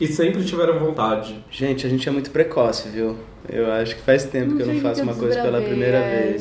e sempre tiveram vontade? Gente, a gente é muito precoce, viu? Eu acho que faz tempo Não que eu não faço uma coisa pela primeira é.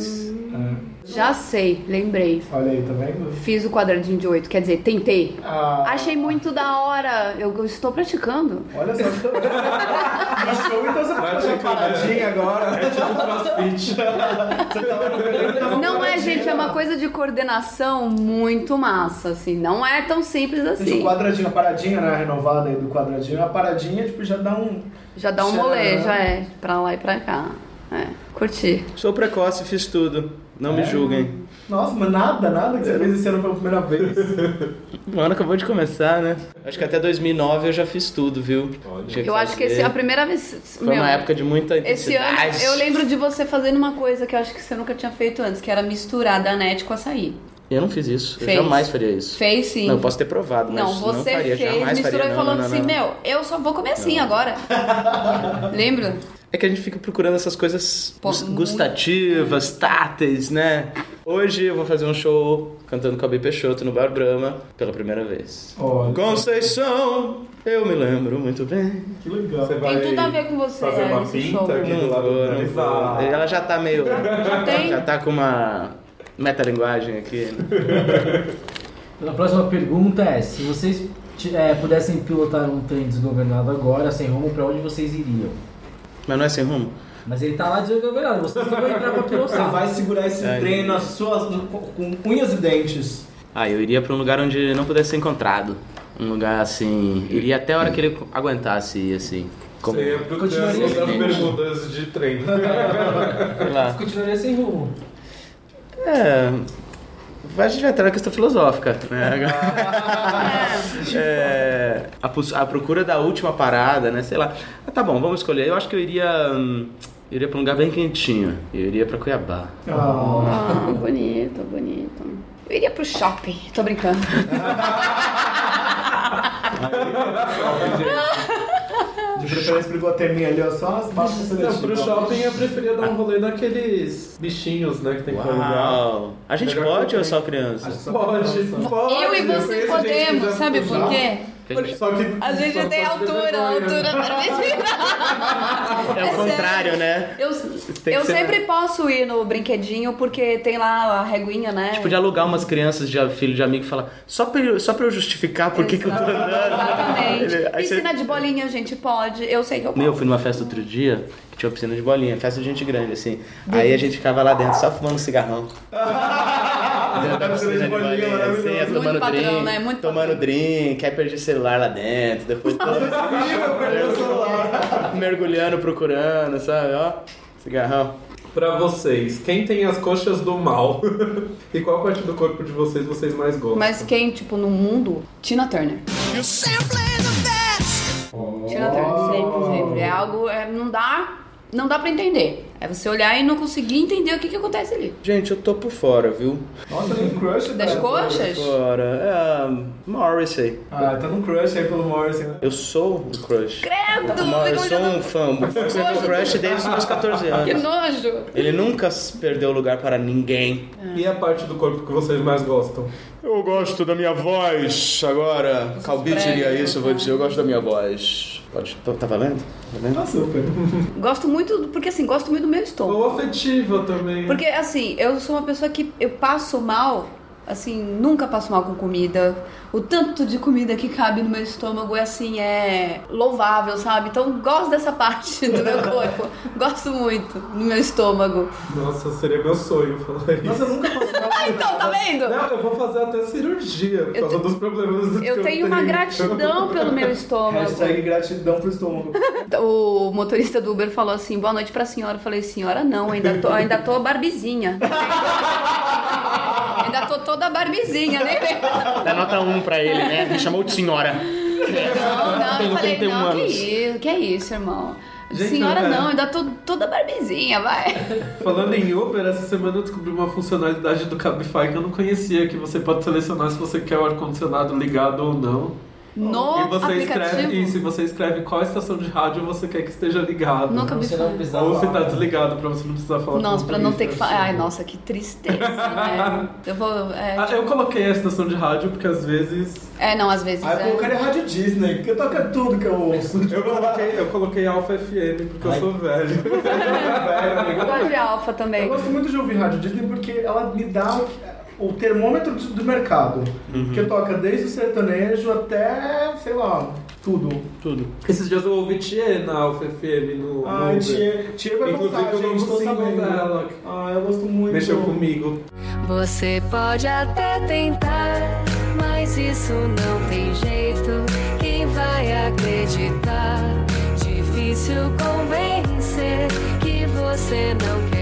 Já sei, lembrei. Olha aí, tá vendo? Fiz o quadradinho de oito, quer dizer, tentei. Ah. Achei muito da hora. Eu estou praticando. Olha só. No show, então você pode fazer uma paradinha agora. É tipo crossfit. Não é, gente, é uma coisa de coordenação muito massa, assim. Não é tão simples Gente, o assim. quadradinho, a paradinha, né, renovada aí do quadradinho, a paradinha, tipo, já dá um... Já dá um molê, já é. Pra lá e pra cá. É, curti. Sou precoce, fiz tudo. Não me É? julguem. Nossa, mas nada, nada que você fez esse ano pela primeira vez. O ano acabou de começar, né? Acho que até 2009 eu já fiz tudo, viu? Tinha Eu acho que esse é a primeira vez. Foi uma época de muita Esse ano eu lembro de você fazendo uma coisa que eu acho que você nunca tinha feito antes, que era misturar danete com açaí. Eu não fiz isso. Fez. Eu jamais faria isso. Fez sim. Não, eu posso ter provado, mas Não, não, você faria. fez, jamais misturou faria. e Não, falou não, assim, não. meu, eu só vou comer assim agora. Lembra? É que a gente fica procurando essas coisas gustativas, táteis, né? Hoje eu vou fazer um show cantando com a B Peixoto no Bar Brahma pela primeira vez. Olha. Conceição, eu me lembro muito bem. Que legal. Você Tem tudo a ver com você, fazer uma esse pinta show. aqui do lado vou. Ela já tá meio. Já tem? Já tá com uma metalinguagem aqui. né? A próxima pergunta é: se vocês é, pudessem pilotar um trem desgovernado agora, sem rumo, pra onde vocês iriam? Mas não é sem rumo? Mas ele tá lá desgovernado, vocês não vão entrar pra Você pilotar. vai segurar esse É. trem nas suas, no- com unhas e dentes. Ah, eu iria pra um lugar onde ele não pudesse ser encontrado. Um lugar assim. Iria até a hora que ele aguentasse ir, assim. Como. Você ia pro Continuaria das assim. perguntas de trem. Sei lá. Continuaria sem rumo. É. A gente vai entrar na questão filosófica, né? É, a, pos- a procura da última parada, né? Sei lá. Ah, tá bom, vamos escolher. Eu acho que eu iria. hum, eu iria pra um lugar bem quentinho. Eu iria pra Cuiabá. Ah, bonito, bonito. Eu iria pro shopping, tô brincando. De preferência pro Iguatemi ali, ó, só as baixas Não, seletivas. pro shopping eu preferia dar um rolê naqueles bichinhos, né, que tem que alugar. Uau! A gente Melhor pode ou eu é só criança? Pode, pode. Eu e você conheço gente que podemos, já sabe por lá. Quê? Só que A gente só tem altura, altura permitida. É o contrário, né? Eu, eu ser- sempre posso ir no brinquedinho porque tem lá a reguinha, né? Tipo, de alugar umas crianças de filho de amigo e falar, só pra eu, só pra eu justificar por que, que eu tô andando. Exatamente. Ele- aí você- Piscina de bolinha, gente, pode. Eu sei que eu posso. Meu, eu fui numa festa outro dia que tinha uma piscina de bolinha, festa de gente grande, assim. Aí a gente ficava lá dentro só fumando cigarrão. Ia Muito tomando drink, né? Muito tomando drink, aí perdi o celular lá dentro, depois mergulhando, procurando, sabe? Ó, cigarrão. Pra vocês, quem tem as coxas do mal? e qual parte do corpo de vocês vocês mais gostam? Mas quem, tipo, no mundo? Tina Turner. Tina Turner, sempre, sempre. É algo. é, não dá. Não dá pra entender. É você olhar e não conseguir entender o que, que acontece ali. Gente, eu tô por fora, viu? Nossa, tem um crush Das cara. coxas? Fora. É, Morrissey. Ah, tá num crush aí pelo Morrissey. né? Eu sou um crush. Credo! Não, eu sou um fã. Eu sou um crush desde os meus 14 Que anos. nojo! Ele nunca perdeu lugar para ninguém. E a parte do corpo que vocês mais gostam? Eu gosto da minha voz. Agora, Calbi diria isso, eu vou dizer, eu gosto da minha voz. Pode, tá tá valendo? Tá valendo? Tá super. Gosto muito, porque assim, gosto muito do meu estômago. Ou afetiva também. Porque assim, eu sou uma pessoa que eu passo mal, assim, nunca passo mal com comida. O tanto de comida que cabe no meu estômago é assim, é louvável, sabe? Então gosto dessa parte do meu corpo. gosto muito do meu estômago. Nossa, seria meu sonho falar isso. Nossa, eu nunca passo mal. então, tá vendo? Não, eu vou fazer até cirurgia por causa dos problemas que Eu tenho uma gratidão pelo meu estômago. Hashtag gratidão pro estômago. O motorista do Uber falou assim: boa noite pra senhora. Eu falei, senhora, não, ainda tô, ainda tô barbizinha. Ainda tô toda barbizinha, né? Dá nota 1 pra ele, né? Me chamou de senhora. Não, não, eu falei, 31 não, que anos. isso, que é isso, irmão. Gente, senhora, não, ainda tô toda barbizinha, vai. Falando em Uber, essa semana eu descobri uma funcionalidade do Cabify que eu não conhecia, que você pode selecionar se você quer o ar-condicionado ligado ou não. No e você aplicativo? escreve isso, e você escreve qual estação de rádio você quer que esteja ligado. Cabify. Você não Ou você tá falar. desligado pra você não precisar falar com Nossa, pra não ter que falar. Ai, nossa, que tristeza, né? Eu vou. É, Ah, eu coloquei a estação de rádio porque às vezes. é, não, às vezes. Ah, eu é. colocaria Rádio Disney, porque toca tudo que eu ouço. Eu coloquei, eu coloquei Alpha FM porque eu sou velho. velho, Eu gosto de alfa também. Eu gosto muito de ouvir Rádio Disney porque ela me dá o, termômetro do, do mercado. Que toca desde o sertanejo até, sei lá, tudo. Tudo. Esses dias eu ouvi Thier na Alpha FM no. Ah, Thier vai Inclusive voltar, o gente, novo tô single sabendo. dela. Ah, eu gosto muito. Mexeu comigo. Você pode até tentar, mas isso não tem jeito. Quem vai acreditar? Difícil convencer que você não quer.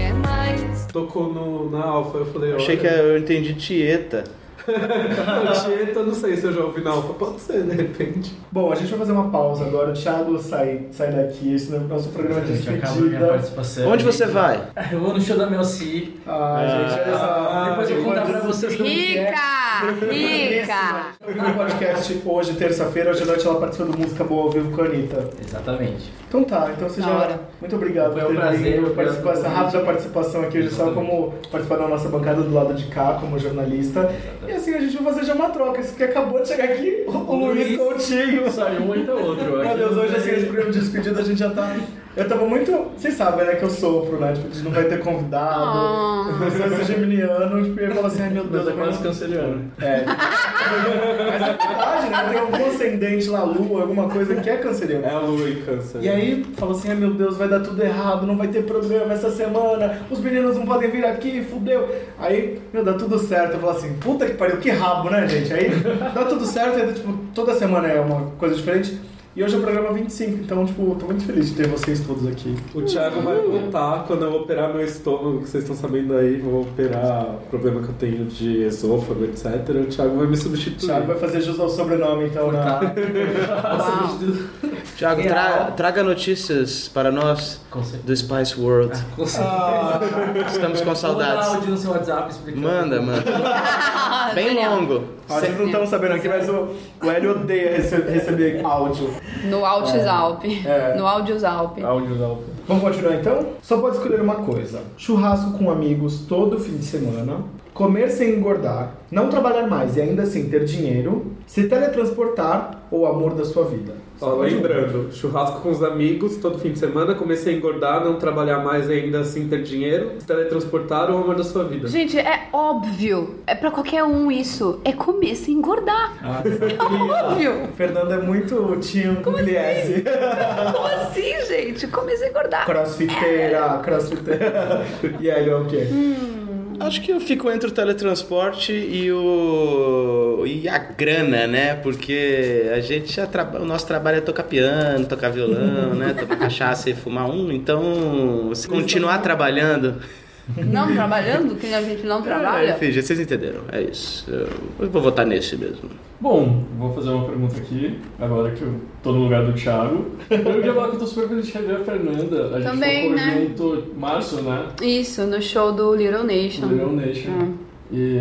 Tocou no, na Alpha, eu falei, Achei que eu entendi Tieta. Tieta, não sei se eu já ouvi na Alpha, pode ser, de repente. Bom, a gente vai fazer uma pausa agora. O Thiago sai, sai daqui. Esse é o nosso programa de Gente, despedida. Onde você vai? Eu vou no show da Melci. Ah, gente, olha só. Depois eu vou contar pra vocês como que é. Rica! Rica! No podcast hoje, terça-feira, hoje à noite ela participa do Música Boa ao Vivo com a Anitta. Exatamente. Então tá, então você já. hora. Muito obrigado Foi um por ter prazer, vindo, obrigado participar, essa rápida participação aqui hoje, só como participar da nossa bancada do lado de cá, como jornalista. E assim a gente vai fazer já uma troca. Isso que acabou de chegar aqui, o, o Luiz Coutinho. Saiu um entra outro. Meu Deus, hoje assim, esse programa de despedida a gente já tá. Eu tava muito. Vocês sabem, né, que eu sofro, né? Tipo, a gente não vai ter convidado. Ah. Se eu fosse geminiano, tipo, eu ia falar assim, ai meu Deus, Deus é quase canceriano. É. Mas é verdade, né? Tem algum ascendente lá, lua, alguma coisa que é canceriano. É a lua em câncer. E aí falou assim, ai meu Deus, vai dar tudo errado, não vai ter programa essa semana, os meninos não podem vir aqui, fudeu. Aí, meu, dá tudo certo. Eu falo assim, puta que pariu, que rabo, né, gente? Aí dá tudo certo, ainda, tipo, toda semana é uma coisa diferente. E hoje é o programa 25, então, tipo, tô muito feliz de ter vocês todos aqui. O Thiago vai voltar quando eu operar meu estômago, que vocês estão sabendo aí, vou operar o problema que eu tenho de esôfago, etc. O Thiago vai me O substituir. Thiago vai fazer jus ao sobrenome, então, na... Tiago, tra- traga notícias para nós do Spice World. Com certeza. Ah, Estamos com saudades. mandar áudio no seu WhatsApp explicando. Manda, manda. Bem longo. Ah, vocês não estão sabendo aqui, mas o, o Hélio odeia rece- receber áudio. No Altis Alp. É. No Audios Alp. Áudio Alp. Vamos continuar então? Só pode escolher uma coisa: churrasco com amigos todo fim de semana, comer sem engordar, não trabalhar mais e ainda assim ter dinheiro, se teletransportar ou amor da sua vida. Ó, lembrando, churrasco com os amigos todo fim de semana, comecei a engordar, não trabalhar mais e ainda assim ter dinheiro, se teletransportar ou o amor da sua vida. Gente, é óbvio. É pra qualquer um isso. É comer sem engordar. Ah, É óbvio. Fernando é muito tio com Gliese. Como assim, gente? Comer sem engordar. Crossfiteira, crossfiteira. E Hélio é o quê? Acho que eu fico entre o teletransporte e o e a grana, né? Porque a gente já trabalha, o nosso trabalho é tocar piano, tocar violão, né? Tomar cachaça e fumar um. Então, se continuar trabalhando, Não trabalhando? Que a gente não trabalha? É, enfim, vocês entenderam. É isso. Eu, vou votar nesse mesmo. Bom, vou fazer uma pergunta aqui, agora que eu tô no lugar do Thiago. Eu queria falar que eu tô super feliz de rever a Fernanda. A gente Também, tocou né? junto março, né? Isso, no show do Little Nation. Little Nation. Hum. E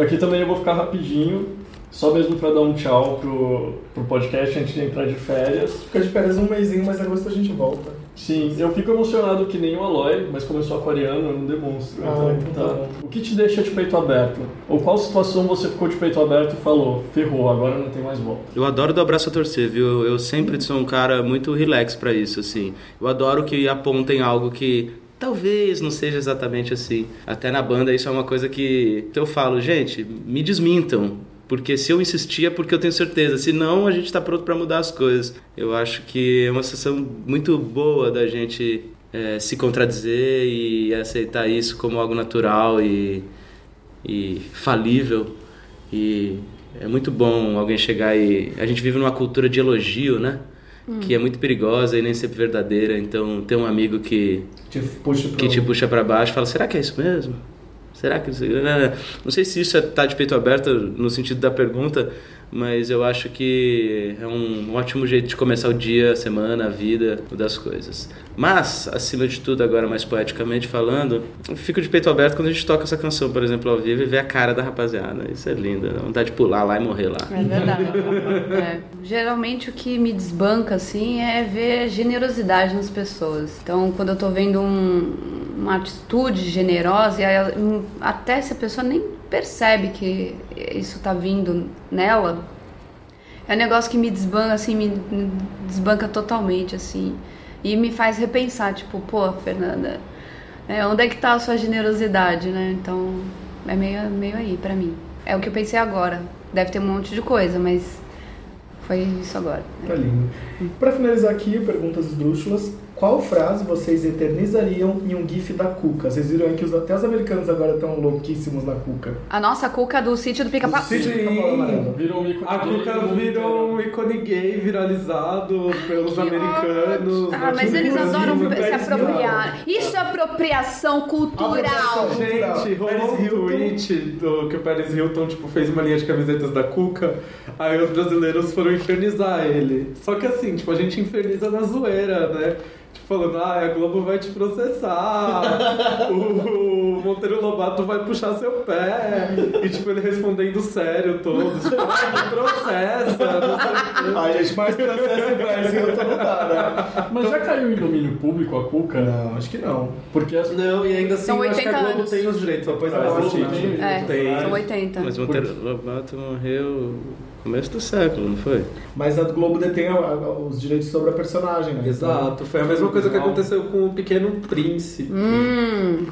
aqui também eu vou ficar rapidinho, só mesmo pra dar um tchau pro, pro podcast antes de entrar de férias. Fica de férias um mêsinho, mas agosto a gente volta. Sim, eu fico emocionado que nem o Aloy, mas como eu sou aquariano, eu não demonstro. Ah, então, então tá tá. O que te deixa de peito aberto? Ou qual situação você ficou de peito aberto e falou, ferrou, agora não tem mais volta? Eu adoro do abraço a torcer, viu? Eu sempre sou um cara muito relax pra isso, assim. Eu adoro que apontem algo que talvez não seja exatamente assim. Até na banda isso é uma coisa que eu falo, gente, me desmintam. Porque se eu insistir é porque eu tenho certeza, senão a gente tá pronto pra mudar as coisas. Eu acho que é uma sensação muito boa da gente eh, se contradizer e aceitar isso como algo natural e e falível. E é muito bom alguém chegar e. A gente vive numa cultura de elogio, né? Hum. Que é muito perigosa e nem sempre verdadeira. Então, ter um amigo que Te puxa que te puxa pra baixo fala: será que é isso mesmo? Será que isso... Não sei se isso é tá de peito aberto no sentido da pergunta, mas eu acho que é um ótimo jeito de começar o dia, a semana, a vida, das coisas. Mas, acima de tudo, agora mais poeticamente falando, eu fico de peito aberto quando a gente toca essa canção, por exemplo, ao vivo e vê a cara da rapaziada. Isso é lindo, dá vontade de pular lá e morrer lá. É verdade. É. Geralmente o que me desbanca assim é ver generosidade nas pessoas. Então, quando eu tô vendo um- uma atitude generosa, e hum, até se a pessoa nem percebe que isso tá vindo nela, é um negócio que me desbanca assim, me desbanca totalmente assim, e me faz repensar, tipo, pô, Fernanda, é, onde é que tá a sua generosidade, né? Então, é meio, meio aí pra mim. É o que eu pensei agora. Deve ter um monte de coisa, mas foi isso agora. Tá lindo. Pra finalizar aqui, perguntas esdrúxulas. Qual frase vocês eternizariam em um gif da Cuca? Vocês viram aí que os- até os americanos agora estão louquíssimos na Cuca. A nossa cuca do sítio do pica-pau. sítio do Pica-Pau Amarelo. Virou um ícone A Cuca virou um ícone gay viralizado pelos americanos. Ah, mas eles adoram se apropriar. Isso é apropriação cultural. Gente, rolou um tweet do que o Paris Hilton tipo, fez uma linha de camisetas da Cuca, aí os brasileiros foram infernizar ele. Só que assim, tipo, a gente inferniza na zoeira, né? Tipo, falando, ah, a Globo vai te processar, o Monteiro Lobato vai puxar seu pé. E tipo, ele respondendo sério todo, tipo, ah, me processa, não sei o quê. Ai, gente, mais processo em Brasil dá, né? Mas já caiu em domínio público a Cuca? Não, acho que não. Porque as... Não, e ainda assim, São eu acho que a 80 Globo anos. tem os direitos, só a a Globo assistir. tem? É, são 80. Mas o Monteiro Lobato morreu começo do século, não foi? Mas a Globo detém a- a- os direitos sobre a personagem, né? Exato, foi a mesma coisa que aconteceu com o Pequeno Príncipe. Hum,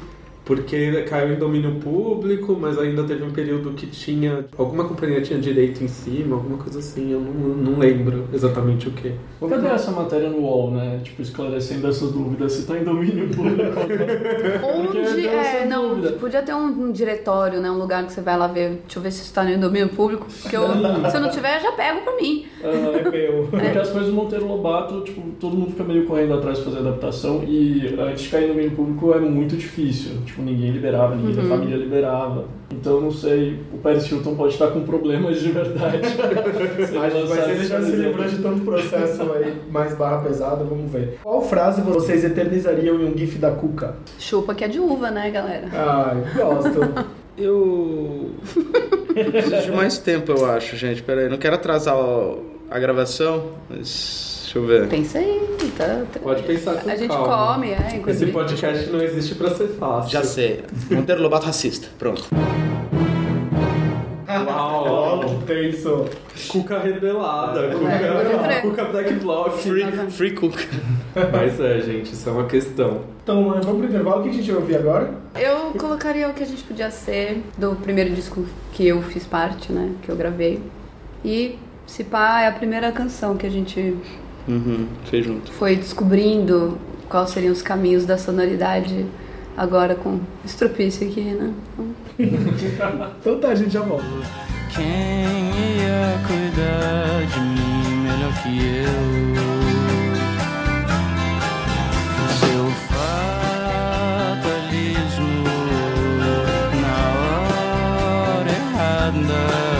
Porque caiu em domínio público, mas ainda teve um período que tinha. Alguma companhia tinha direito em cima, alguma coisa assim, eu não, não lembro exatamente o que. Cadê essa matéria no UOL, né? Tipo, esclarecendo essas dúvidas, se tá em domínio público ou não. Porque onde. É, essa não, dúvida. podia ter um, um diretório, né? Um lugar que você vai lá ver. Deixa eu ver se isso tá no domínio público. Porque eu, se eu não tiver, já pego pra mim. É meu. Porque as coisas do Monteiro Lobato, tipo, todo mundo fica meio correndo atrás de fazer adaptação e antes de cair no meio público é muito difícil. Tipo, ninguém liberava, ninguém Uhum. da família liberava. Então, não sei, o Paris Hilton pode estar com problemas de verdade. A gente vai ser ele já se livrou de tanto processo aí, mais barra pesada, vamos ver. Qual frase vocês eternizariam em um gif da Cuca? Chupa que é de uva, né, galera? Ai, gosto. Eu. Preciso de mais tempo, eu acho, gente. Pera aí, não quero atrasar a gravação, mas. Deixa eu ver. Pensa aí, tá, tá. Pode pensar com A gente calma. come, é, Esse inclusive. podcast não existe pra ser fácil. Já sei. Monteiro Lobato racista. Pronto. Uau! que tenso. Cuca rebelada, É, Cuca, Cuca Black Block. Free, free cook. Mas é, gente, isso é uma questão. Então, vamos pro intervalo. O que a gente vai ouvir agora? Eu colocaria o que a gente podia ser do primeiro disco que eu fiz parte, né? Que eu gravei. E se pá é a primeira canção que a gente Uhum, fez junto. foi descobrindo quais seriam os caminhos da sonoridade agora com estropício aqui, né? Então tá, a gente já volta. Quem ia cuidar de mim melhor que eu? Seu fatalismo na hora errada.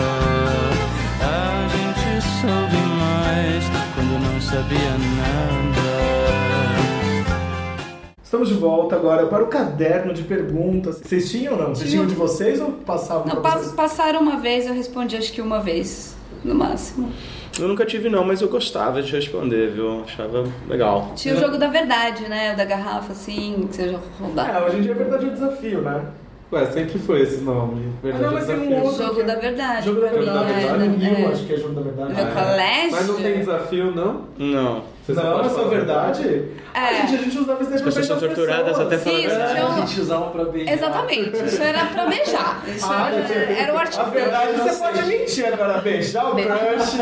Estamos de volta agora para o caderno de perguntas. Vocês tinham ou não? Vocês tinham de vocês ou passavam Não, vocês? passaram uma vez, eu respondi acho que uma vez, no máximo. Eu nunca tive, não, mas eu gostava de responder, viu? Achava legal. Tinha o jogo da verdade, né? O da garrafa, assim, que já rodava. É, hoje em dia é verdade o desafio, né? Ué, sempre foi esse nome. Verdade Ah, não, mas tem um outro Jogo da verdade. Jogo da verdade, é, verdade. No Rio, é. acho que é jogo da verdade. No meu colégio. Mas não tem desafio, não? Não. Você só Não, é falar verdade? É. A gente, a gente usava isso daí As pra pessoas são torturadas até falar a Isso, verdade. um- A gente usava pra beijar. Exatamente, isso era pra beijar. Isso Ah, era, era o artigo. A verdade você pode mentir agora, beijar o crush.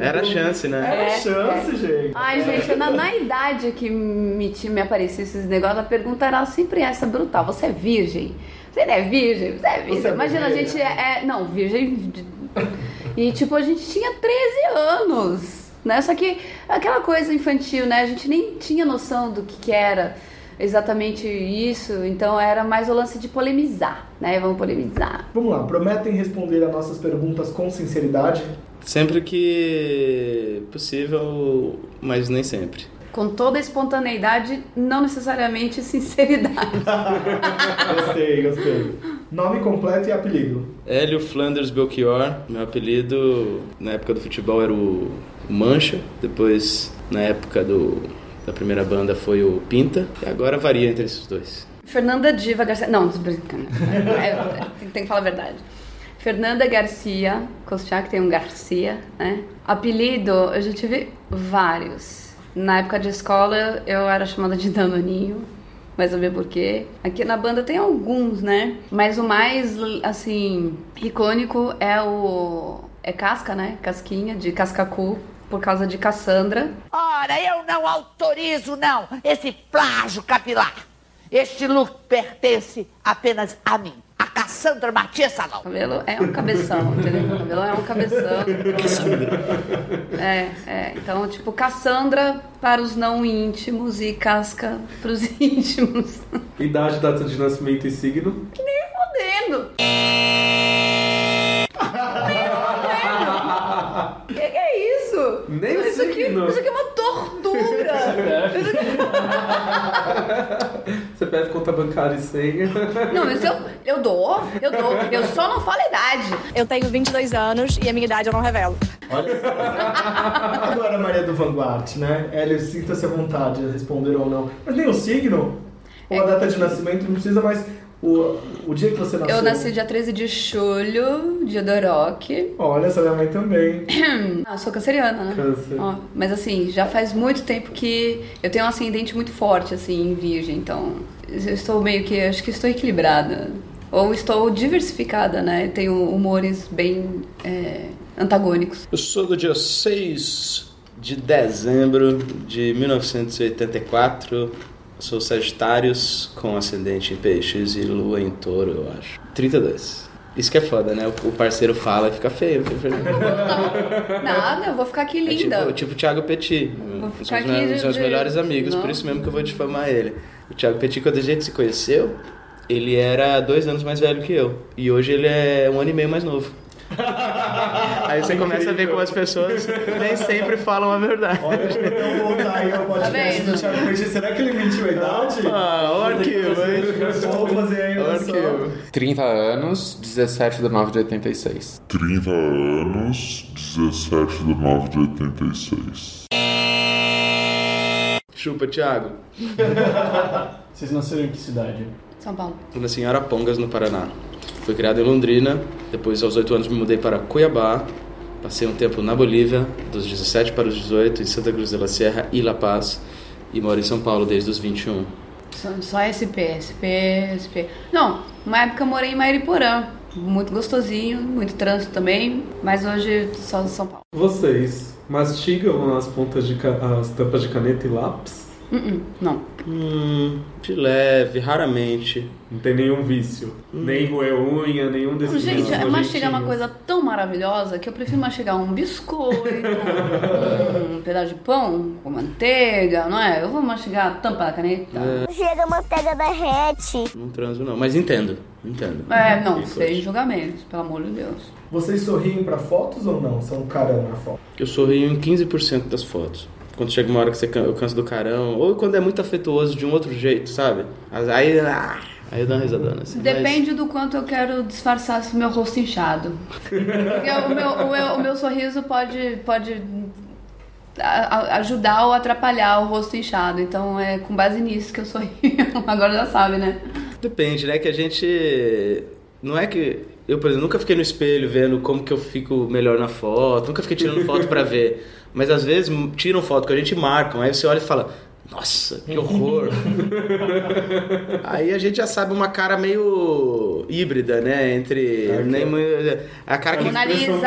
Era a chance, né? Era É, chance, gente. Ai, gente, na, na idade que me, me aparecia esses negócios, a pergunta era sempre essa, brutal. Você é virgem? Você não é virgem? Você é virgem. Você é Imagina, a virgem. gente é, é- Não, virgem. E tipo, a gente tinha 13 anos, né? Só que aquela coisa infantil, né? A gente nem tinha noção do que, que era exatamente isso. Então era mais o lance de polemizar, né? Vamos polemizar. Vamos lá, prometem responder a nossas perguntas com sinceridade? Sempre que possível, mas nem sempre. Com toda a espontaneidade, não necessariamente sinceridade. Gostei, gostei. Nome completo e apelido. Hélio Flanders Belchior, meu apelido na época do futebol era o Mancha, depois na época do, da primeira banda foi o Pinta, e agora varia entre esses dois. Fernanda Diva Garcia. Não, tô brincando. É, tem, tem que falar a verdade. Fernanda Garcia, Kostiak que tem um Garcia, né? Apelido, eu já tive vários. Na época de escola, eu era chamada de Danoninho, vai por quê. Aqui na banda tem alguns, né? Mas o mais, assim, icônico é o... É Casca, né? Casquinha, de Cascacu, por causa de Cassandra. Ora, eu não autorizo, não, esse plágio capilar. Este look pertence apenas a mim, a Cassandra Matias Salão. O cabelo é um cabeção, entendeu? O cabelo é um cabeção. É, é. Então, tipo, Cassandra para os não íntimos e Casca para os íntimos. Idade, data de nascimento e signo. Que nem fodendo. Que que é isso? Nem o isso aqui, signo. isso aqui é uma tortura. Isso aqui- CPF, conta bancária e senha. Não, isso eu, eu dou, eu dou. Eu só não falo a idade. Eu tenho 22 anos e a minha idade eu não revelo. Agora, Maria do Vanguard, né? Hélio, sinta-se à vontade de responder ou não. Mas nem o signo, ou a data de nascimento, não precisa mais. O, o dia que você nasceu. Eu nasci dia 13 de julho, dia do Orochi. Olha, essa minha mãe também. Ah, eu sou canceriana, né? Câncer. Ó, mas assim, já faz muito tempo que eu tenho um ascendente muito forte, assim, em virgem, então eu estou meio que, acho que estou equilibrada. Ou estou diversificada, né? Tenho humores bem é, antagônicos. Eu sou do dia 6 de dezembro de 1984. Sou Sagitários com ascendente em peixes e lua em touro, eu acho. 32. Isso que é foda, né? O parceiro fala e fica feio. Nada, eu vou ficar aqui É linda. tipo, tipo o Thiago Petit. Vou ficar os, aqui meus, de- melhores amigos, por isso mesmo que eu vou difamar ele. O Thiago Petit, quando a gente se conheceu, ele era dois anos mais velho que eu. E hoje ele é um ano e meio mais novo. Aí você começa a ver como as pessoas nem sempre falam a verdade. Olha, então voltar aí ao podcast do Thiago Petit. Será que ele mentiu a idade? Ah, o arquivo, hein? Vamos fazer aí O arquivo. 30 anos, 17 de 9 de 86. 30 anos, 17 de 9 de 86. Chupa, Thiago. Vocês nasceram em que cidade? São Paulo. Eu nasci em Arapongas, no Paraná. Fui criado em Londrina, depois aos 8 anos me mudei para Cuiabá, passei um tempo na Bolívia, dos 17 para os 18, em Santa Cruz de la Sierra e La Paz, e moro em São Paulo desde os 21. Só, só SP, SP, SP. Não, uma época eu morei em Mairiporã. Muito gostosinho, muito trânsito também, mas hoje só São Paulo. Vocês mastigam as pontas de as tampas de caneta e lápis? Uh-uh, não. Hum, de leve, raramente. Não tem nenhum vício. Nem roer unha, nenhum desses Gente, vícios é mastigar uma coisa tão maravilhosa que eu prefiro mastigar um biscoito, um pedaço de pão com manteiga, não é? Eu vou mastigar a tampa da caneta. Chega, a manteiga derrete. Não transo não, mas entendo, entendo. É, não, E sem julgamentos, pelo amor de Deus. Vocês sorriem pra fotos ou não? São carão na foto? Eu sorrio em 15% das fotos. Quando chega uma hora que você can- eu canso do carão, ou quando é muito afetuoso de um outro jeito, sabe? Aí, ah, aí eu dou uma risadona assim. Depende do quanto eu quero disfarçar esse meu rosto inchado. Porque o meu, o meu, o meu sorriso pode, pode ajudar ou atrapalhar o rosto inchado. Então é com base nisso que eu sorrio. Agora já sabe, né? Mas depende, né? Que a gente. Não é que. Eu, por exemplo, nunca fiquei no espelho vendo como que eu fico melhor na foto, nunca fiquei tirando foto pra ver. Mas às vezes tiram foto que a gente marca, aí você olha e fala, nossa, que horror. aí a gente já sabe uma cara meio híbrida, né? Entre. nem muito- a cara que. Mona Lisa.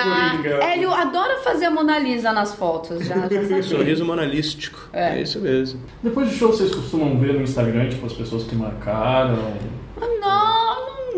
Hélio adora fazer a Mona Lisa nas fotos, já, já. Sorriso monalístico. É. É. isso mesmo. Depois do show, vocês costumam ver no Instagram, tipo, as pessoas que marcaram? Não,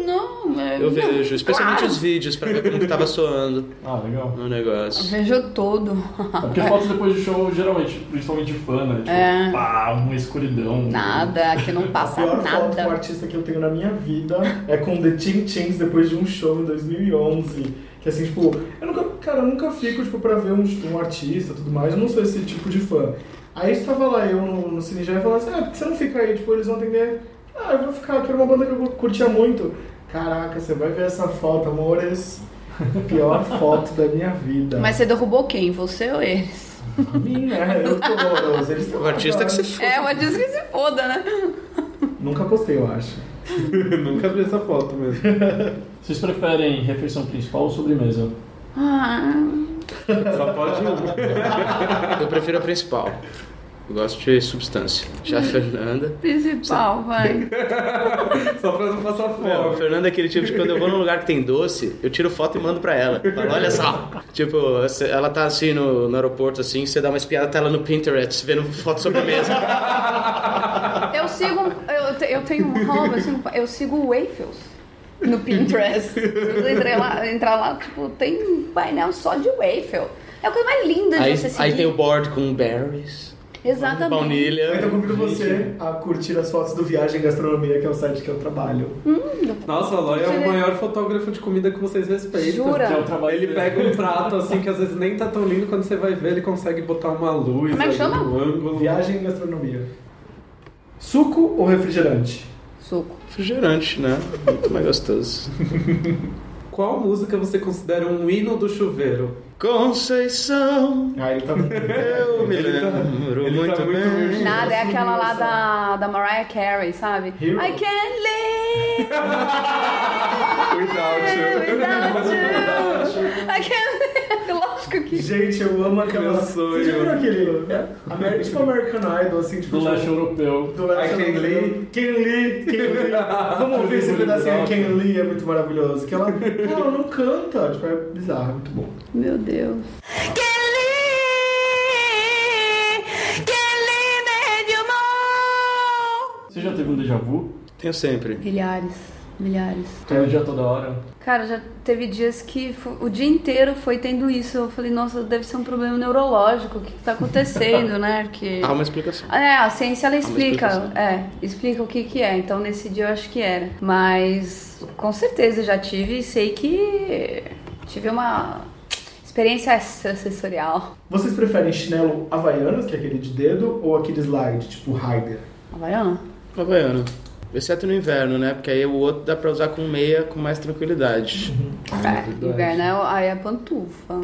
não, é, Eu vejo, especialmente claro. os vídeos pra ver como que tava soando. Ah, legal. No negócio. Vejo todo. É porque fotos depois do show, geralmente, principalmente de fã, né? Tipo, É. pá, uma escuridão. Nada, que não A passa pior foto com um nada. artista que eu tenho na minha vida é com The Chin Chins depois de um show em 2011. Que assim, tipo, eu nunca, cara, eu nunca fico, tipo, pra ver um, um artista e tudo mais. Eu não sou esse tipo de fã. Aí estava lá eu no, no Cine e falava assim, ah, por que você não fica aí? Tipo, eles vão atender. Ah, eu vou ficar, que era uma banda que eu curtia muito. Caraca, você vai ver essa foto, amores. Pior foto da minha vida. Mas você derrubou quem? Você ou eles? Minha, eu tô horroroso. Eles O artista que se foda. É, uma diz que se foda, né? Nunca postei, eu acho. Nunca vi essa foto mesmo. Vocês preferem refeição principal ou sobremesa? Ah, Só pode um. Eu prefiro a principal. Eu gosto de substância. Já a Fernanda. principal, vai. Só pra não passar fome. Não, a Fernanda é aquele tipo de quando eu vou num lugar que tem doce, eu tiro foto e mando pra ela. Falo, olha só. Tipo, ela tá assim no, no aeroporto, assim, você dá uma espiada, tá ela no Pinterest, vendo foto sobre a mesa. Eu sigo. Eu, eu tenho um hobby, eu sigo, eu sigo o Wafels no Pinterest. Se você entrar lá, entrar lá, tipo, tem um painel só de Wafel. É a coisa mais linda de Aí, você seguir. aí tem o board com berries, Exatamente. baunilha. Então convido você a curtir as fotos do Viagem Gastronomia, que é o site que eu trabalho. Nossa, o Aloy é o maior fotógrafo de comida que vocês respeitam. Jura? Que é o trabalho Ele pega um prato assim que às vezes nem tá tão lindo, quando você vai ver, ele consegue botar uma luz Como é que chama? no ângulo. Viagem Gastronomia. Suco ou refrigerante? Suco. Refrigerante, né? Muito mais gostoso. Qual música você considera um hino do chuveiro? Conceição, Ah, ele tá muito. eu me Ele tá- lembro ele tá muito muito bem. Nada, é aquela lá da, da Mariah Carey, sabe? Hero. I can't live Without you. without you. Live. Lógico que. Gente, eu amo aquela. Meu sonho. Você já viu aquele. Amer... Tipo American Idol, assim, tipo. Do leste europeu. Do leste Can europeu. Ken Lee, Ken Lee. Vamos ouvir esse pedacinho. Ken Lee é muito maravilhoso. Que ela, ela não canta, tipo, é bizarro, é muito bom. Meu Deus. Você já teve um déjà vu? Tenho sempre. Milhares. Milhares. Todo dia, toda hora? Cara, já teve dias que o dia inteiro foi tendo isso. Eu falei, nossa, deve ser um problema neurológico. O que, que tá acontecendo, né? Porque... Há uma explicação. É, a ciência ela explica, é, explica o que que é. Então nesse dia eu acho que era. Mas com certeza já tive e sei que tive uma experiência extrasensorial. Vocês preferem chinelo havaianas, que é aquele de dedo, ou aquele slide, tipo Raider? Havaiana? Havaiana. Exceto no inverno, né? Porque aí o outro dá pra usar com meia com mais tranquilidade. É, inverno é, aí é pantufa.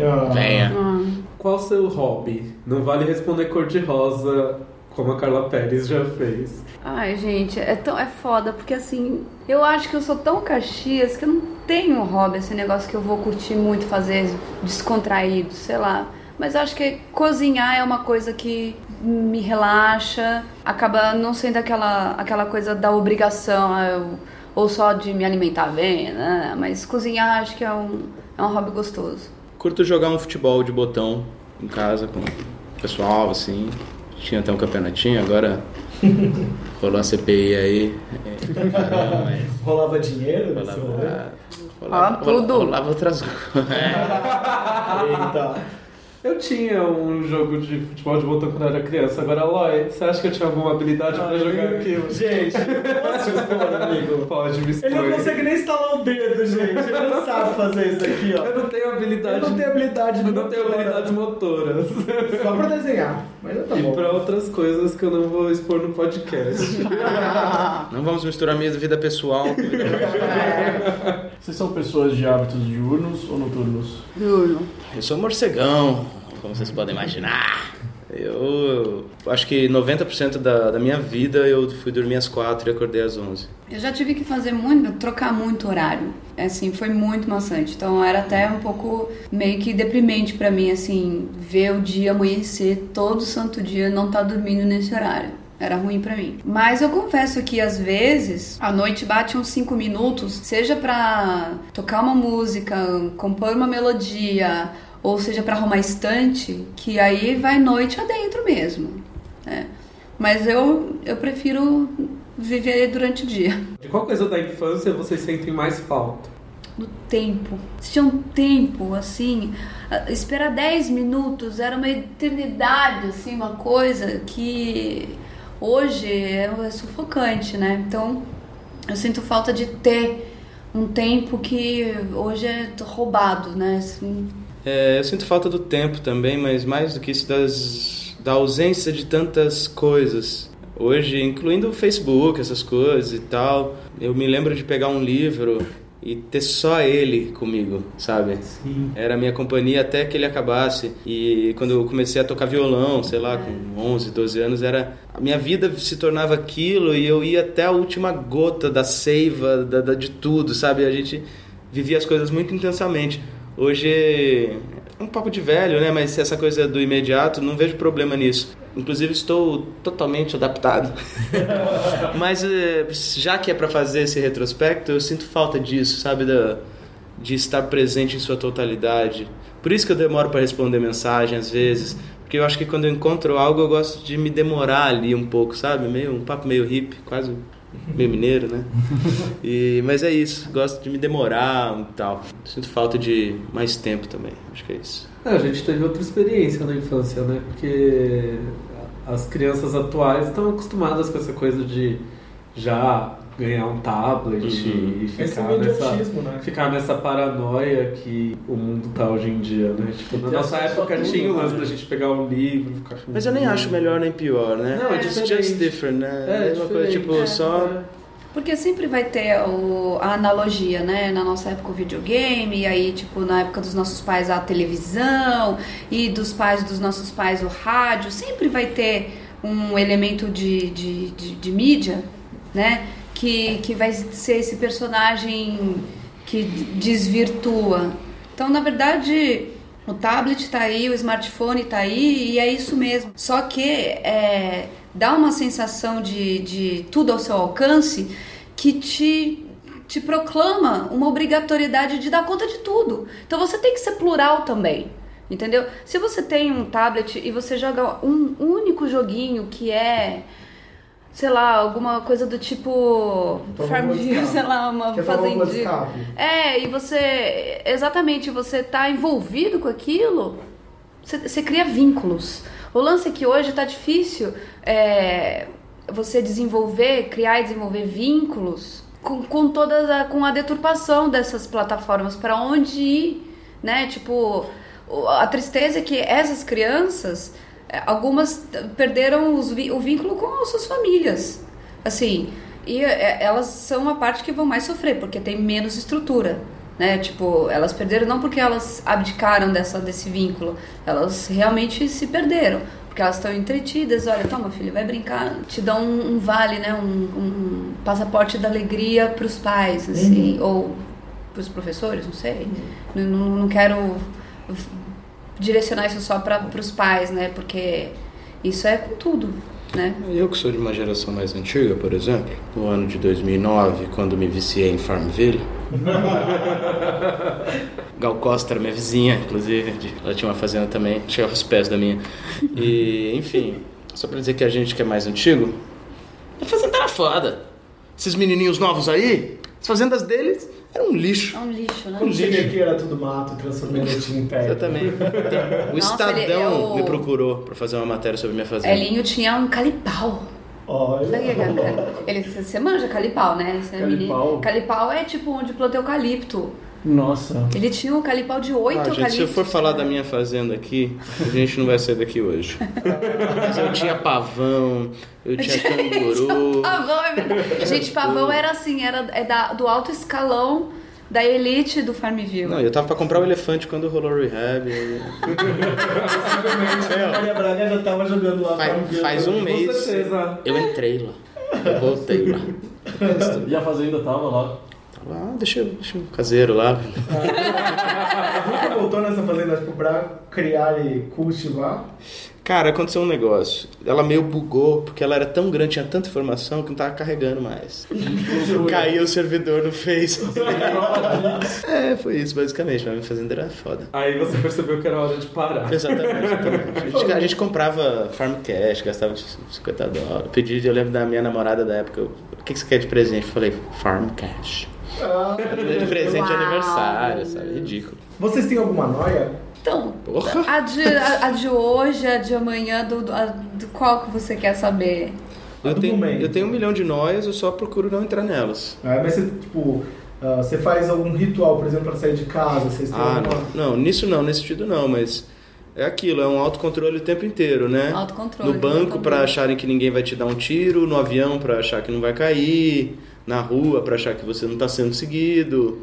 Ah, Venha. Ah. Qual o seu hobby? Não vale responder cor de rosa, como a Carla Pérez já fez. Ai, gente, é, tão, é foda, porque assim, eu acho que eu sou tão caxias que eu não tenho hobby, esse negócio que eu vou curtir muito fazer descontraído, sei lá. Mas eu acho que cozinhar é uma coisa que me relaxa, acaba não sendo aquela, aquela coisa da obrigação, ah, eu- ou só de me alimentar bem, né? Mas cozinhar acho que é um, é um hobby gostoso. Curto jogar um futebol de botão em casa com o pessoal, assim. Tinha até um campeonatinho, agora rolou a CPI aí. Caramba, mas Rolava dinheiro nesse rolê? rolava, Ah, tudo. rolava outras coisas. Eita. Eu tinha um jogo de futebol de botão quando eu era criança. Agora, Aloy, você acha que eu tinha alguma habilidade pra jogar aquilo? Gente, posso te expor, amigo? Pode me expor. Ele não consegue nem instalar o dedo, gente. Ele não sabe fazer isso aqui, ó. Eu não tenho habilidade. Eu não tenho habilidade Eu não tenho habilidades motoras. Só pra desenhar. Mas tá E bom. pra outras coisas que eu não vou expor no podcast. Não vamos misturar minha vida pessoal com vida Vocês são pessoas de hábitos diurnos ou noturnos? Juro. Eu sou morcegão, como vocês podem imaginar. Eu acho que 90% da, da minha vida eu fui dormir às 4 e acordei às 11. Eu já tive que fazer muito, trocar muito horário. Assim, foi muito maçante. Então era até um pouco meio que deprimente pra mim, assim, ver o dia amanhecer todo santo dia não tá dormindo nesse horário. Era ruim pra mim. Mas eu confesso que às vezes a noite bate uns 5 minutos, seja pra tocar uma música, compor uma melodia, ou seja pra arrumar estante, que aí vai noite adentro mesmo. né? Mas eu, eu prefiro viver durante o dia. De qual coisa da infância vocês sentem mais falta? do tempo. Se tinha um tempo, assim, a- esperar 10 minutos era uma eternidade, assim, uma coisa que hoje é, é sufocante, né? Então, eu sinto falta de ter um tempo que hoje é roubado, né? Assim, É, eu sinto falta do tempo também, mas mais do que isso, das, da ausência de tantas coisas. Hoje, incluindo o Facebook, essas coisas e tal, eu me lembro de pegar um livro e ter só ele comigo, sabe? Sim. Era a minha companhia até que ele acabasse. E quando eu comecei a tocar violão, sei lá, com 11, 12 anos, era a minha vida se tornava aquilo e eu ia até a última gota da seiva, da, da- de tudo, sabe? A gente vivia as coisas muito intensamente. Hoje é um papo de velho, né? Mas essa coisa do imediato, não vejo problema nisso. Inclusive estou totalmente adaptado. Mas eh, já que é para fazer esse retrospecto, eu sinto falta disso, sabe? De estar presente em sua totalidade. Por isso que eu demoro para responder mensagem às vezes, porque eu acho que quando eu encontro algo eu gosto de me demorar ali um pouco, sabe? Meio um papo meio hippie, quase meio mineiro, né? E, mas é isso, gosto de me demorar e tal. Sinto falta de mais tempo também, acho que é isso. É, a gente teve outra experiência na infância, né? Porque as crianças atuais estão acostumadas com essa coisa de já ganhar um tablet Uhum. e ficar nessa, imediatismo, né? ficar nessa paranoia que o mundo tá hoje em dia, né? Tipo, na nossa época tudo, tinha o lance né? da gente pegar um livro, ficar com Mas eu nem acho melhor nem pior, né? Não, é It's diferente. just different, né? É, É uma coisa tipo É, só. Porque sempre vai ter o- a analogia, né? Na nossa época o videogame, e aí, tipo, na época dos nossos pais a televisão, e dos pais dos nossos pais o rádio. Sempre vai ter um elemento de, de, de, de mídia, né? Que, que vai ser esse personagem que desvirtua. Então, na verdade, o tablet tá aí, o smartphone tá aí, e é isso mesmo. Só que é, dá uma sensação de, de tudo ao seu alcance que te, te proclama uma obrigatoriedade de dar conta de tudo. Então você tem que ser plural também. Entendeu? Se você tem um tablet e você joga um único joguinho que é, sei lá, alguma coisa do tipo Então, Farmville, sei lá, uma Que é fazendinha. É, e você, exatamente, você tá envolvido com aquilo, você, você cria vínculos. O lance é que hoje tá difícil é, você desenvolver, criar e desenvolver vínculos com, com toda a, com a deturpação dessas plataformas, para onde ir, né? Tipo, a tristeza é que essas crianças, algumas perderam os o vínculo com as suas famílias, assim, e é, elas são a parte que vão mais sofrer, porque tem menos estrutura, né? Tipo, elas perderam não porque elas abdicaram dessa, desse vínculo, elas realmente se perderam. Porque elas estão entretidas, olha, toma filho, vai brincar, te dão um, um vale, né? Um, um passaporte da alegria para os pais, assim, ou para os professores, não sei. Não, não, não quero direcionar isso só para os pais, né? Porque isso é com tudo, né? Eu que sou de uma geração mais antiga, por exemplo, no ano de 2009, quando me viciei em Farmville. Gal Costa era minha vizinha, inclusive, de- ela tinha uma fazenda também, chegava aos pés da minha. E, enfim, só pra dizer que a gente que é mais antigo, a fazenda era foda. Esses menininhos novos aí, as fazendas deles eram um lixo. É um lixo, né? Quando cheguei aqui era tudo mato, transformei noite em pé. Exatamente. O Nossa, Estadão ele- eu- me procurou pra fazer uma matéria sobre minha fazenda. Elinho tinha um calipau. Olha. É Ele, você manja calipau, né? Você é Calipau? menino. Calipau é tipo onde planta eucalipto. Nossa. Ele tinha um calipau de oito Ah, gente, se eu for falar da minha fazenda aqui, a gente não vai sair daqui hoje. Mas eu tinha pavão, eu tinha canguru. Pavão, é verdade. Gente, pavão era assim, era é da, do alto escalão da elite do Farmville. Não, eu tava pra comprar o elefante quando rolou o rehab. e- A Maria Braga já tava jogando lá. Faz, Farmville. faz um Com mês certeza. eu entrei lá. Eu voltei lá. E a fazenda tava lá? Lá, deixa, deixa o caseiro lá. Nunca voltou nessa fazenda tipo, pra criar e cultivar? Cara, aconteceu um negócio. Ela meio bugou, porque ela era tão grande, tinha tanta informação que não tava carregando mais. Caiu o servidor no Face. é, foi isso, basicamente. Mas minha fazenda era foda. Aí você percebeu que era hora de parar. Exatamente, exatamente. A gente, a gente comprava farm cash, gastava tipo, 50 dólares. Pedi, eu lembro da minha namorada da época, o que que você quer de presente? Eu falei, farm cash. De presente de aniversário, sabe? Ridículo. Vocês têm alguma noia? Então, Porra. a de, a, a de hoje, a de amanhã, do, do, a- do qual que você quer saber? Eu tenho, eu tenho um milhão de noias, eu só procuro não entrar nelas. É, mas você, tipo, ah, você faz algum ritual, por exemplo, pra sair de casa? Vocês têm Ah, alguma... não. Não, nisso não, nesse sentido não, mas é aquilo, é um autocontrole o tempo inteiro, né? Autocontrole, No banco pra acharem que ninguém vai te dar um tiro, no avião pra achar que não vai cair, na rua pra achar que você não tá sendo seguido,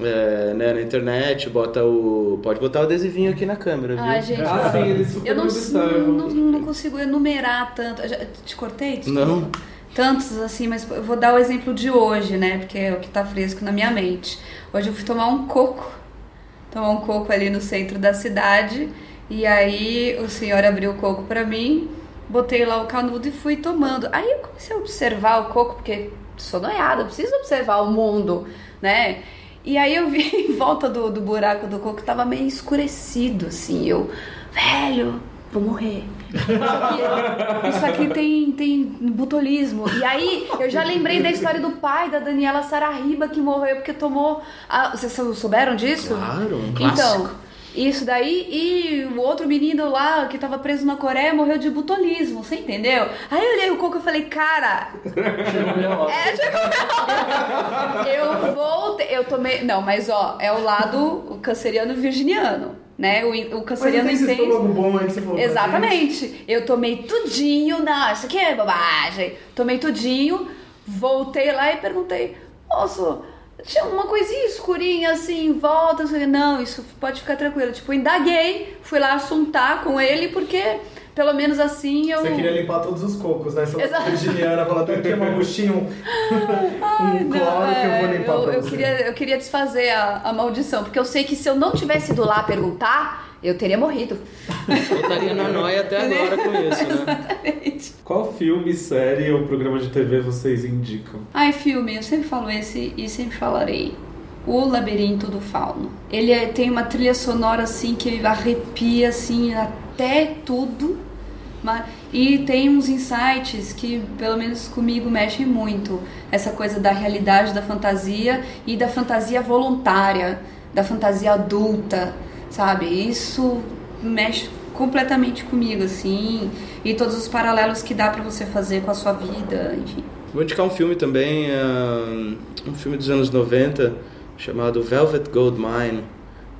é, né, na internet, bota o pode botar o adesivinho aqui na câmera, viu? Ai, gente, Ah, sim, eles super eu não, não, não consigo enumerar tanto. Já- te cortei? Desculpa. Não. Tantos assim, mas eu vou dar o exemplo de hoje, né? Porque é o que tá fresco na minha mente. Hoje eu fui tomar um coco. Tomar um coco ali no centro da cidade. E aí o senhor abriu o coco pra mim, botei lá o canudo e fui tomando. Aí eu comecei a observar o coco, porque sou noiada, preciso observar o mundo, né? E aí eu vi em volta do, do buraco do coco tava meio escurecido, assim. Eu, velho, vou morrer. Isso aqui, isso aqui tem, tem butolismo. E aí eu já lembrei da história do pai da Daniela Sararriba que morreu porque tomou. a- vocês souberam disso? Claro, um Então, clássico. Isso daí, e o outro menino lá que tava preso na Coreia morreu de butolismo, você entendeu? Aí eu olhei o coco e falei, cara, é, chegou. Eu voltei, eu tomei. Não, mas ó, é o lado canceriano virginiano, né? O, o Mas canceriano tem esse intenso. bom aí que você falou. gente? Exatamente. Eu tomei tudinho, não, isso aqui é bobagem. Tomei tudinho, voltei lá e perguntei, moço, tinha uma coisinha escurinha assim em volta. Eu falei, não, isso pode ficar tranquilo. Tipo, indaguei, fui lá assuntar com ele, porque pelo menos assim eu. Você queria limpar todos os cocos, né? Você Exato. virginiana, falar, tem aqui uma buchinha, um, um cloro que eu vou limpar eu, pra eu você. queria, eu queria desfazer a, a maldição, porque eu sei que se eu não tivesse ido lá perguntar, eu teria morrido. Eu estaria na noia até agora com isso, né? Qual filme, série ou programa de TV vocês indicam? Ai, filme, eu sempre falo esse e sempre falarei. O Labirinto do Fauno. Ele é- tem uma trilha sonora assim que arrepia assim até tudo. ma- E tem uns insights que, pelo menos comigo, mexem muito. Essa coisa da realidade da fantasia e da fantasia voluntária, da fantasia adulta, sabe? Isso mexe completamente comigo, assim. E todos os paralelos que dá pra você fazer com a sua vida, enfim. Vou indicar um filme também, ah, um filme dos anos 90, chamado Velvet Goldmine.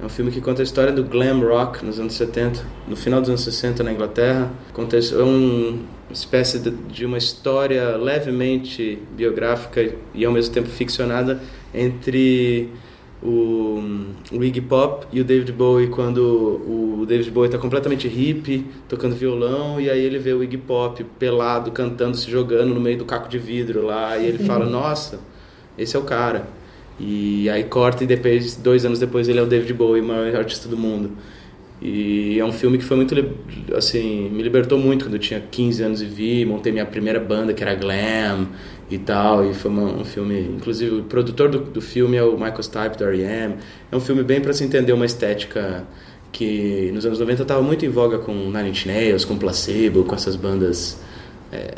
É um filme que conta a história do glam rock nos anos 70, no final dos anos 60 na Inglaterra. É um- uma espécie de uma história levemente biográfica e ao mesmo tempo ficcionada entre o, o Iggy Pop e o David Bowie quando o David Bowie está completamente hippie, tocando violão e aí ele vê o Iggy Pop pelado, cantando, se jogando no meio do caco de vidro lá e ele fala, nossa, esse é o cara. E aí corta e depois, dois anos depois ele é o David Bowie, o maior artista do mundo. E é um filme que foi muito, assim, me libertou muito quando eu tinha 15 anos e vi, montei minha primeira banda que era glam e tal, e foi uma- um filme, inclusive o produtor do, do filme é o Michael Stipe do R.E.M. É um filme bem para se entender uma estética que nos anos 90 estava muito em voga com Nine Inch Nails, com Placebo, com essas bandas, é,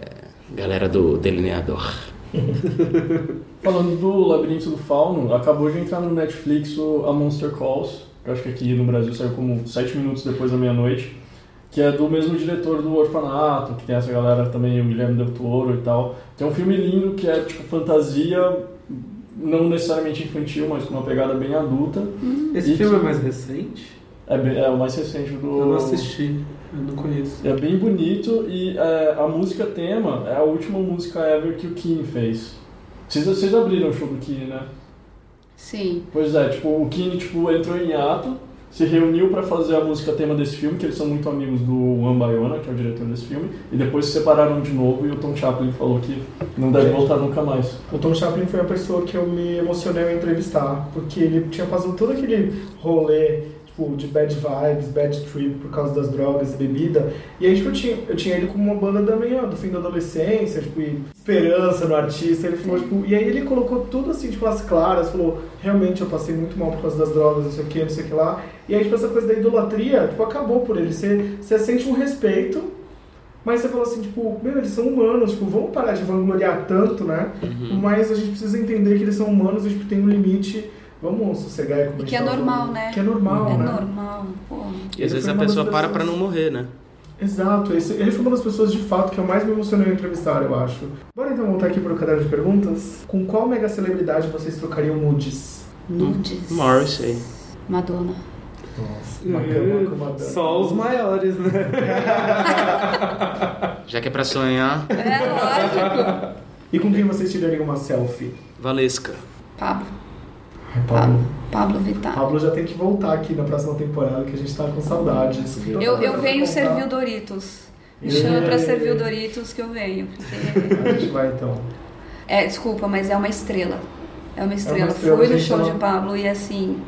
galera do Delineador. Falando do Labirinto do Fauno, acabou de entrar no Netflix A Monster Calls, que acho que aqui no Brasil saiu como sete minutos depois da meia-noite, que é do mesmo diretor do Orfanato, que tem essa galera também, o Guilherme Del Toro e tal. Que é um filme lindo que é tipo fantasia, não necessariamente infantil, mas com uma pegada bem adulta. Esse E filme é que- mais recente? É, bem- é o mais recente do. Eu não assisti, eu não conheço. É bem bonito e é, a música tema é a última música ever que o Kine fez. Vocês, vocês abriram o show do Kine, né? Sim. Pois é, tipo, o Kine tipo, entrou em ato, se reuniu pra fazer a música tema desse filme, que eles são muito amigos do Juan Bayona, que é o diretor desse filme, e depois se separaram de novo e o Tom Chaplin falou que não deve voltar nunca mais. O Tom Chaplin foi a pessoa que eu me emocionei ao entrevistar, porque ele tinha passado todo aquele rolê tipo, de bad vibes, bad trip por causa das drogas e bebida. E aí, tipo, eu tinha, eu tinha ele como uma banda também, ó, do fim da adolescência, tipo, e esperança no artista. Ele falou, tipo, e aí ele colocou tudo assim, tipo, as claras, falou, realmente eu passei muito mal por causa das drogas, não sei o que, não sei o que lá. E aí, tipo, essa coisa da idolatria, tipo, acabou por ele. Você, você sente um respeito, mas você fala assim, tipo, meu, eles são humanos, tipo, vamos parar de vangloriar tanto, né? Uhum. Mas a gente precisa entender que eles são humanos, a gente tem um limite. Vamos sossegar como a E que é normal, né? Que é normal, é né? normal, pô. E às vezes a pessoa para pra não morrer, né? Exato, esse, ele foi uma das pessoas de fato que eu mais me emocionei em entrevistar, eu acho. Bora então voltar aqui pro caderno de perguntas. Com qual mega celebridade vocês trocariam nudes? Nudes. Morrissey. Madonna. Nossa, uma cama com Madonna. Só os maiores, né? Já que é pra sonhar, É lógico. E com quem vocês tirariam uma selfie? Valesca. Pablo. Pablo. Pablo Vittar. Pablo já tem que voltar aqui na próxima temporada, que a gente tá com saudades. Eu, eu venho servir o Doritos. Me chama pra servir o Doritos que eu venho. porque- A gente vai então. É, desculpa, mas é uma estrela. É uma estrela. estrela, Fui no show não- de Pablo e assim.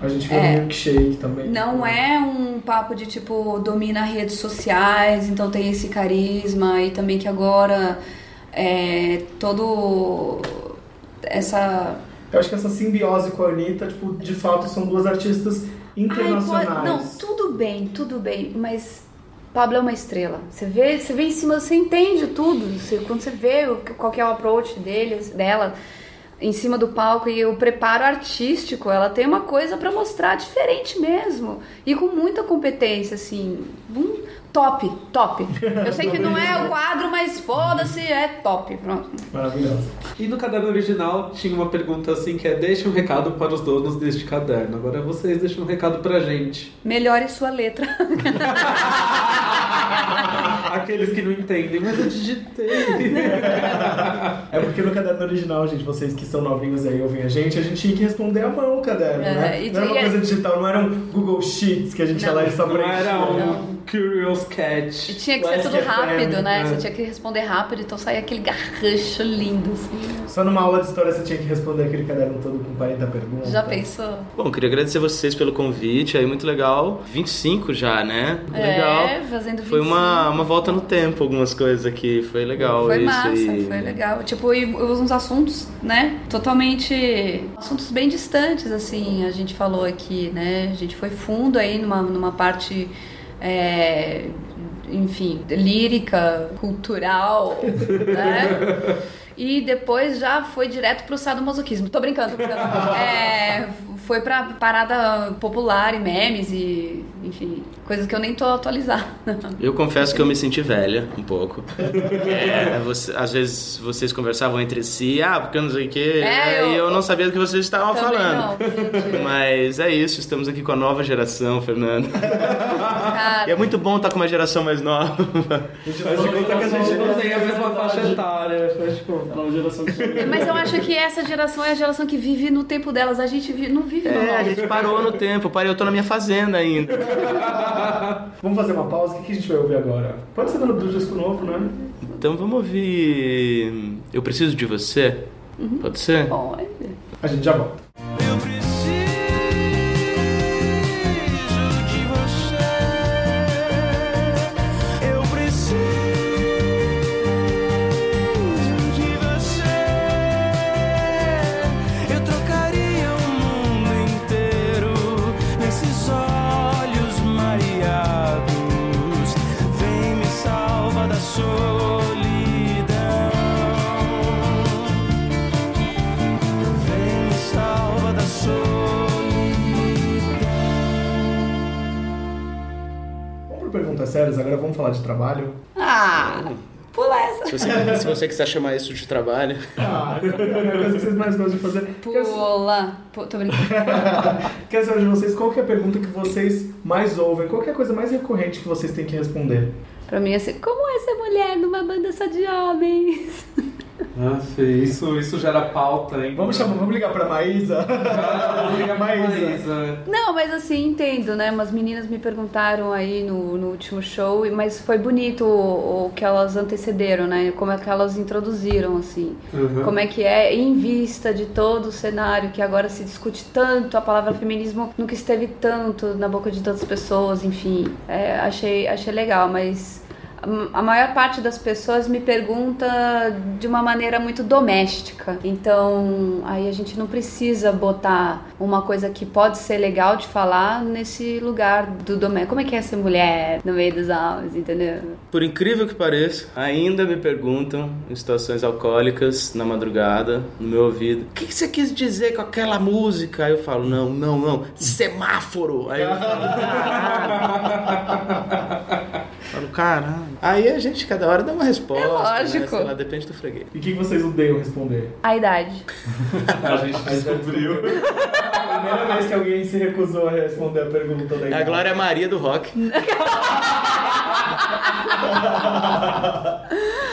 A gente viu É. um milkshake também. Não é um papo de tipo domina redes sociais, então tem esse carisma e também que agora é todo essa Eu acho que essa simbiose com a Anitta, tipo, de fato são duas artistas internacionais. Ai, não, tudo bem, tudo bem, mas Pablo é uma estrela. Você vê, você vê em cima, você entende tudo. Você- quando você vê o qual é o approach deles, dela em cima do palco e o preparo artístico, ela tem uma coisa pra mostrar diferente mesmo e com muita competência, assim, um top, top. Eu sei que não é o quadro, mas foda-se, é top, pronto. Maravilhosa. E no caderno original tinha uma pergunta assim que é deixe um recado para os donos deste caderno. Agora vocês deixam um recado pra gente. Melhore sua letra. Aqueles que não entendem, mas eu digitei. É porque no caderno original, gente, vocês que são novinhos aí ouvem a gente, a gente tinha que responder à mão o caderno, É, né? Não era uma coisa digital, não era um Google Sheets que a gente ia lá e só Não preenchia. era um Curious Cat. E tinha que ser tudo rápido, né? Você tinha que responder rápido, então saía aquele garrancho lindo, assim. Só numa aula de história você tinha que responder aquele caderno todo com 40 perguntas. Já pensou? Bom, queria agradecer vocês pelo convite, aí muito legal. 25 já, né? É, legal. fazendo Foi 25. uma, uma volta no tempo, algumas coisas aqui. Foi legal Foi isso. massa, e... foi legal. Tipo, e uns assuntos, né? Totalmente. Assuntos bem distantes, assim, a gente falou aqui, né? A gente foi fundo aí numa, numa parte. É, enfim, lírica, cultural, né? E depois já foi direto pro sadomasoquismo. Tô brincando, tô brincando. É, foi pra parada popular e memes e, enfim, coisas que eu nem tô atualizada. Eu confesso que eu me senti velha, um pouco. É, você- às vezes vocês conversavam entre si, ah, porque eu não sei o quê, É, e eu- eu não sabia do que vocês estavam falando. não, Mas é isso, estamos aqui com a nova geração, Fernando. Cara, E é muito bom estar com uma geração mais nova. Faz de conta que a gente não tem a mesma faixa etária. Faz de conta. Nova geração que Mas eu acho que essa geração é a geração que vive no tempo delas. A gente não vive É, a gente parou no tempo, parei, eu tô na minha fazenda ainda. Vamos fazer uma pausa? O que a gente vai ouvir agora? Pode ser do, do disco novo, né? Então vamos ouvir Eu Preciso de Você? Pode ser? Pode. A gente já volta. Agora vamos falar de trabalho. Ah, pula essa. Se você, se você quiser chamar isso de trabalho. Ah, é a coisa que vocês mais gostam de fazer. Pula. Pu- Tô brincando. Quero saber de vocês qual que é a pergunta que vocês mais ouvem, qual que é a coisa mais recorrente que vocês têm que responder. Pra mim, assim, como é ser mulher numa banda só de homens? Ah, sim, isso, isso gera pauta, hein? Vamos chamar, vamos ligar pra Maísa? Vamos ligar pra Maísa. Não, mas assim, entendo, né? Umas meninas me perguntaram aí no, no último show, mas foi bonito o, o que elas antecederam, né? Como é que elas introduziram, assim. Uhum. Como é que é, em vista de todo o cenário que agora se discute tanto, a palavra feminismo nunca esteve tanto na boca de tantas pessoas, enfim. É, achei, achei legal, mas a maior parte das pessoas me pergunta de uma maneira muito doméstica. Então, aí a gente não precisa botar uma coisa que pode ser legal de falar nesse lugar do doméstico. Como é que é ser mulher no meio dos homens, entendeu? Por incrível que pareça, ainda me perguntam em situações alcoólicas na madrugada, no meu ouvido, o que, que você quis dizer com aquela música? Aí eu falo, não, não, não, semáforo. Aí eu falo, falo caralho. Aí a gente, cada hora dá uma resposta. É lógico. Né? Sei lá, depende do freguês. E o que vocês odeiam responder? A idade. A gente descobriu. Primeira vez que alguém se recusou a responder a pergunta da É a idade. Glória Maria do rock.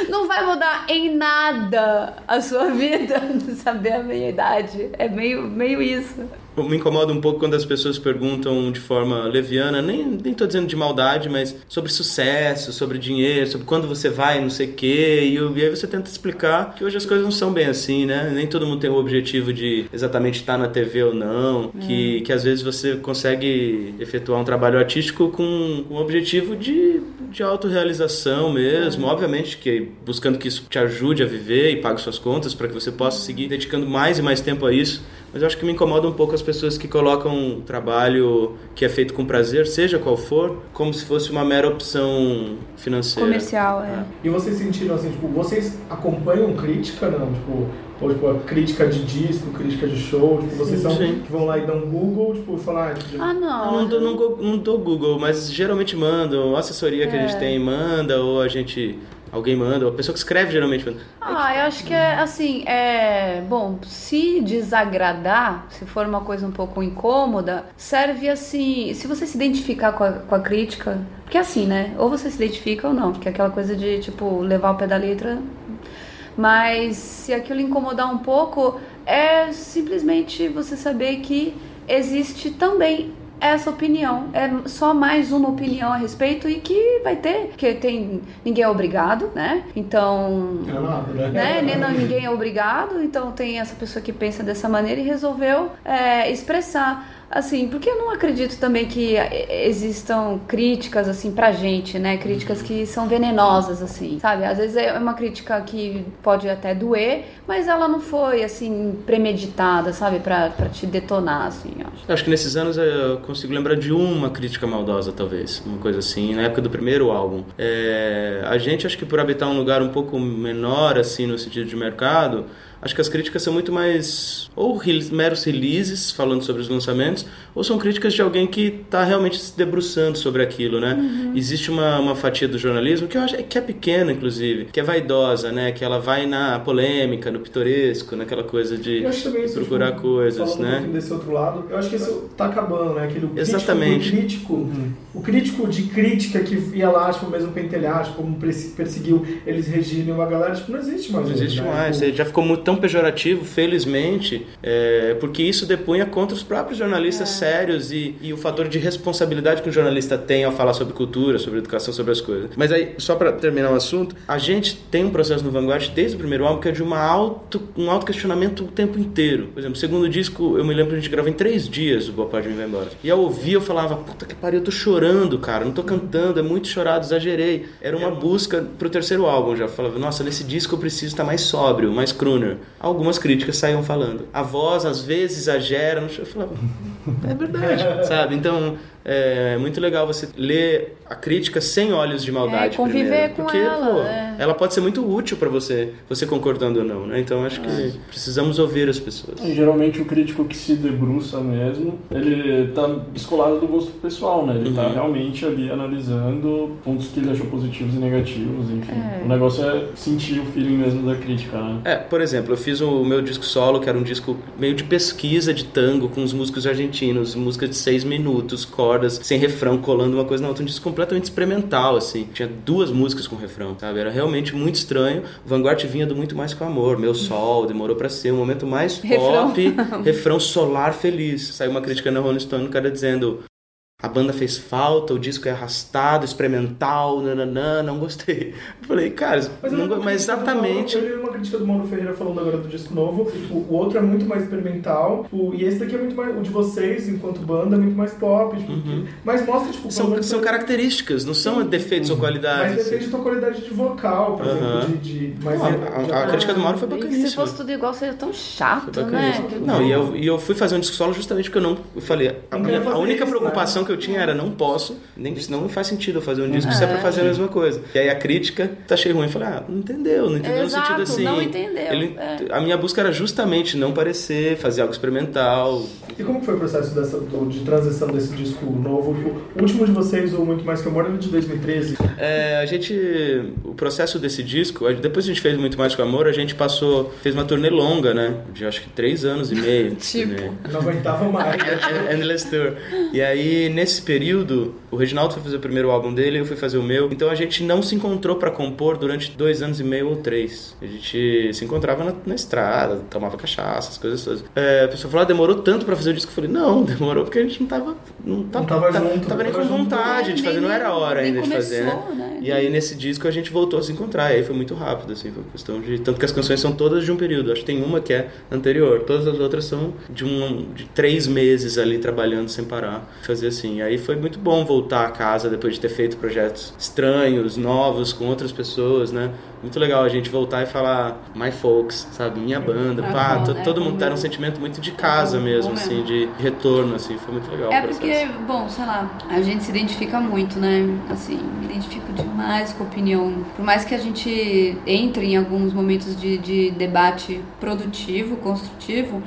Não vai mudar em nada a sua vida saber a minha idade. É meio, meio isso. Me incomoda um pouco quando as pessoas perguntam de forma leviana, nem, nem tô dizendo de maldade, mas sobre sucesso, sobre dinheiro, sobre quando você vai, não sei o quê. E, eu- e aí você tenta explicar que hoje as coisas não são bem assim, né? Nem todo mundo tem o objetivo de exatamente estar na TV ou não. Que, que às vezes você consegue efetuar um trabalho artístico com com o objetivo de, de autorrealização mesmo. Obviamente que buscando que isso te ajude a viver e pague suas contas para que você possa seguir dedicando mais e mais tempo a isso. Mas eu acho que me incomoda um pouco as pessoas que colocam um trabalho que é feito com prazer, seja qual for, como se fosse uma mera opção financeira. Comercial, é. E vocês sentiram assim, tipo, vocês acompanham crítica, não? Tipo, ou tipo, a crítica de disco, crítica de show, tipo, vocês são sim. que vão lá e dão Google, tipo, falar, ah, tipo, Ah, Eu não. não dou, não, não dou Google, mas geralmente mandam, a assessoria que a gente É. tem manda, ou a gente. Alguém manda, a pessoa que escreve geralmente manda. Ah, eu acho que é assim, é. Bom, se desagradar, se for uma coisa um pouco incômoda, serve assim. Se você se identificar com a, com a crítica. Porque é assim, né? Ou você se identifica ou não, porque é aquela coisa de, tipo, levar o pé da letra. Mas se aquilo incomodar um pouco, é simplesmente você saber que existe também essa opinião. É só mais uma opinião a respeito e que vai ter, porque tem ninguém é obrigado, né? Então, é nada, né? né? Nem- não- ninguém é obrigado, então tem essa pessoa que pensa dessa maneira e resolveu é, expressar. Assim, porque eu não acredito também que é, existam críticas, assim, pra gente, né? Críticas que são venenosas, assim, sabe? Às vezes é uma crítica que pode até doer, mas ela não foi, assim, premeditada, sabe? Pra, pra te detonar, assim, eu acho. Eu acho que nesses anos eu consigo lembrar de uma crítica maldosa, talvez. Uma coisa assim, na época do primeiro álbum. É, a gente, acho que por habitar um lugar um pouco menor, assim, no sentido de mercado, acho que as críticas são muito mais ou meros releases, falando sobre os lançamentos, ou são críticas de alguém que está realmente se debruçando sobre aquilo, né? Existe uma, uma fatia do jornalismo que eu acho que é pequena, inclusive, que é vaidosa, né? Que ela vai na polêmica, no pitoresco, naquela coisa de isso, procurar tipo, coisas, um né? desse outro lado, eu acho que isso tá acabando, né? Aquele Exatamente. crítico, o crítico de crítica que ia lá, tipo, mesmo pentelhar, tipo, como perse- perseguiu eles regirem uma galera, tipo, não existe mais. Não existe né? mais. Tipo, Já ficou muito tão pejorativo, felizmente, é, porque isso depunha contra os próprios jornalistas sérios e, e o fator de responsabilidade que o jornalista tem ao falar sobre cultura, sobre educação, sobre as coisas. Mas aí, só para terminar o assunto, a gente tem um processo no Vanguard desde o primeiro álbum que é de uma auto, um auto-questionamento o tempo inteiro. Por exemplo, o segundo disco, eu me lembro que a gente gravou em três dias o Boa Parte Me Vai Embora. E ao ouvir, eu falava, puta que pariu, eu tô chorando, cara, não tô cantando, é muito chorado, exagerei. Era uma busca pro terceiro álbum, eu já falava, nossa, nesse disco eu preciso estar mais sóbrio, mais crooner. Algumas críticas saíam falando. A voz, às vezes, exagera, eu falava, é verdade, sabe? Então, é muito legal você ler a crítica sem olhos de maldade. É, conviver primeiro, com porque, ela, pô, é. ela pode ser muito útil pra você, você concordando ou não, né? Então, acho que precisamos ouvir as pessoas. E, geralmente o crítico que se debruça mesmo, ele tá descolado do gosto pessoal, né? Ele tá Uhum. realmente ali analisando pontos que ele achou positivos e negativos, enfim. É. O negócio é sentir o feeling mesmo da crítica, né? É, por exemplo, eu fiz o meu disco solo, que era um disco meio de pesquisa de tango com os músicos argentinos, música de seis minutos, cordas, sem refrão, colando uma coisa na outra, um disco completamente experimental, assim. Tinha duas músicas com refrão, sabe? Era realmente muito estranho. O Vanguard vinha do muito mais com amor, Meu Sol, demorou pra ser um momento mais Refrão. pop, refrão solar feliz. Saiu uma crítica na Rolling Stone, o cara dizendo a banda fez falta, o disco é arrastado, experimental, nananã, não gostei. Eu falei, cara, Mas, não eu uma mas crítica do Mauro- exatamente. Eu li uma crítica do Mauro Ferreira falando agora do disco novo. Tipo, o outro é muito mais experimental. o- e esse daqui é muito mais. O de vocês, enquanto banda, é muito mais pop. Tipo, Mas mostra, tipo, Uhum. São, são você- características, não são defeitos ou Mas qualidades. depende da tua qualidade de vocal, por Aham. exemplo. De, de, mas Não, é- a- de- a- a crítica do Mauro foi E que se bacaníssima. fosse tudo igual, seria tão chato, né? bacaníssimo. Não, e eu, e eu fui fazer um disco solo justamente porque eu não. Eu falei, a, Não minha- a única isso, preocupação né? que eu tinha era não posso, nem, senão não faz sentido eu fazer um disco se é pra É. fazer a mesma coisa. E aí a crítica, tá achei ruim. Eu falei, ah, não entendeu, não entendeu Exato, no sentido assim. não entendeu, ele- é. A minha busca era justamente não parecer, fazer algo experimental. E como foi o processo dessa, do- de transição desse disco novo? O último de vocês, o Muito Mais Que Amor, era de 2013. É, a gente. O processo desse disco, depois que a gente fez muito mais com amor, a gente passou. fez uma turnê longa, né? De acho que três anos e meio. Tipo. Não aguentava mais. Endless Tour. E aí, nesse período, o Reginaldo foi fazer o primeiro álbum dele, eu fui fazer o meu. Então a gente não se encontrou pra compor durante dois anos e meio ou três. A gente se encontrava na, na estrada, tomava cachaça, as coisas todas. É, a pessoa falou, ah, demorou tanto pra fazer o disco. Eu falei, não, demorou porque a gente não tava. Não tava, tava tá- junto, tava nem não com vontade de Nem- fazer, não era a hora ainda de fazer, né? começou, né? E aí nesse disco a gente voltou a se encontrar. E aí foi muito rápido, assim, foi questão de. Tanto que as canções são todas de um período. Acho que tem uma que é anterior. Todas as outras são de um de três meses ali trabalhando sem parar. Fazer assim. E aí foi muito bom voltar a casa depois de ter feito projetos estranhos, novos, com outras pessoas, né? Muito legal a gente voltar e falar My Folks, sabe? Minha banda. É Pá, né? todo mundo era um sentimento muito de casa mesmo, bom assim, mesmo. de retorno, assim. Foi muito legal É porque, bom, sei lá, a gente se identifica muito, né? Assim, me identifico demais com a opinião. Por mais que a gente entre em alguns momentos de, de debate produtivo, construtivo,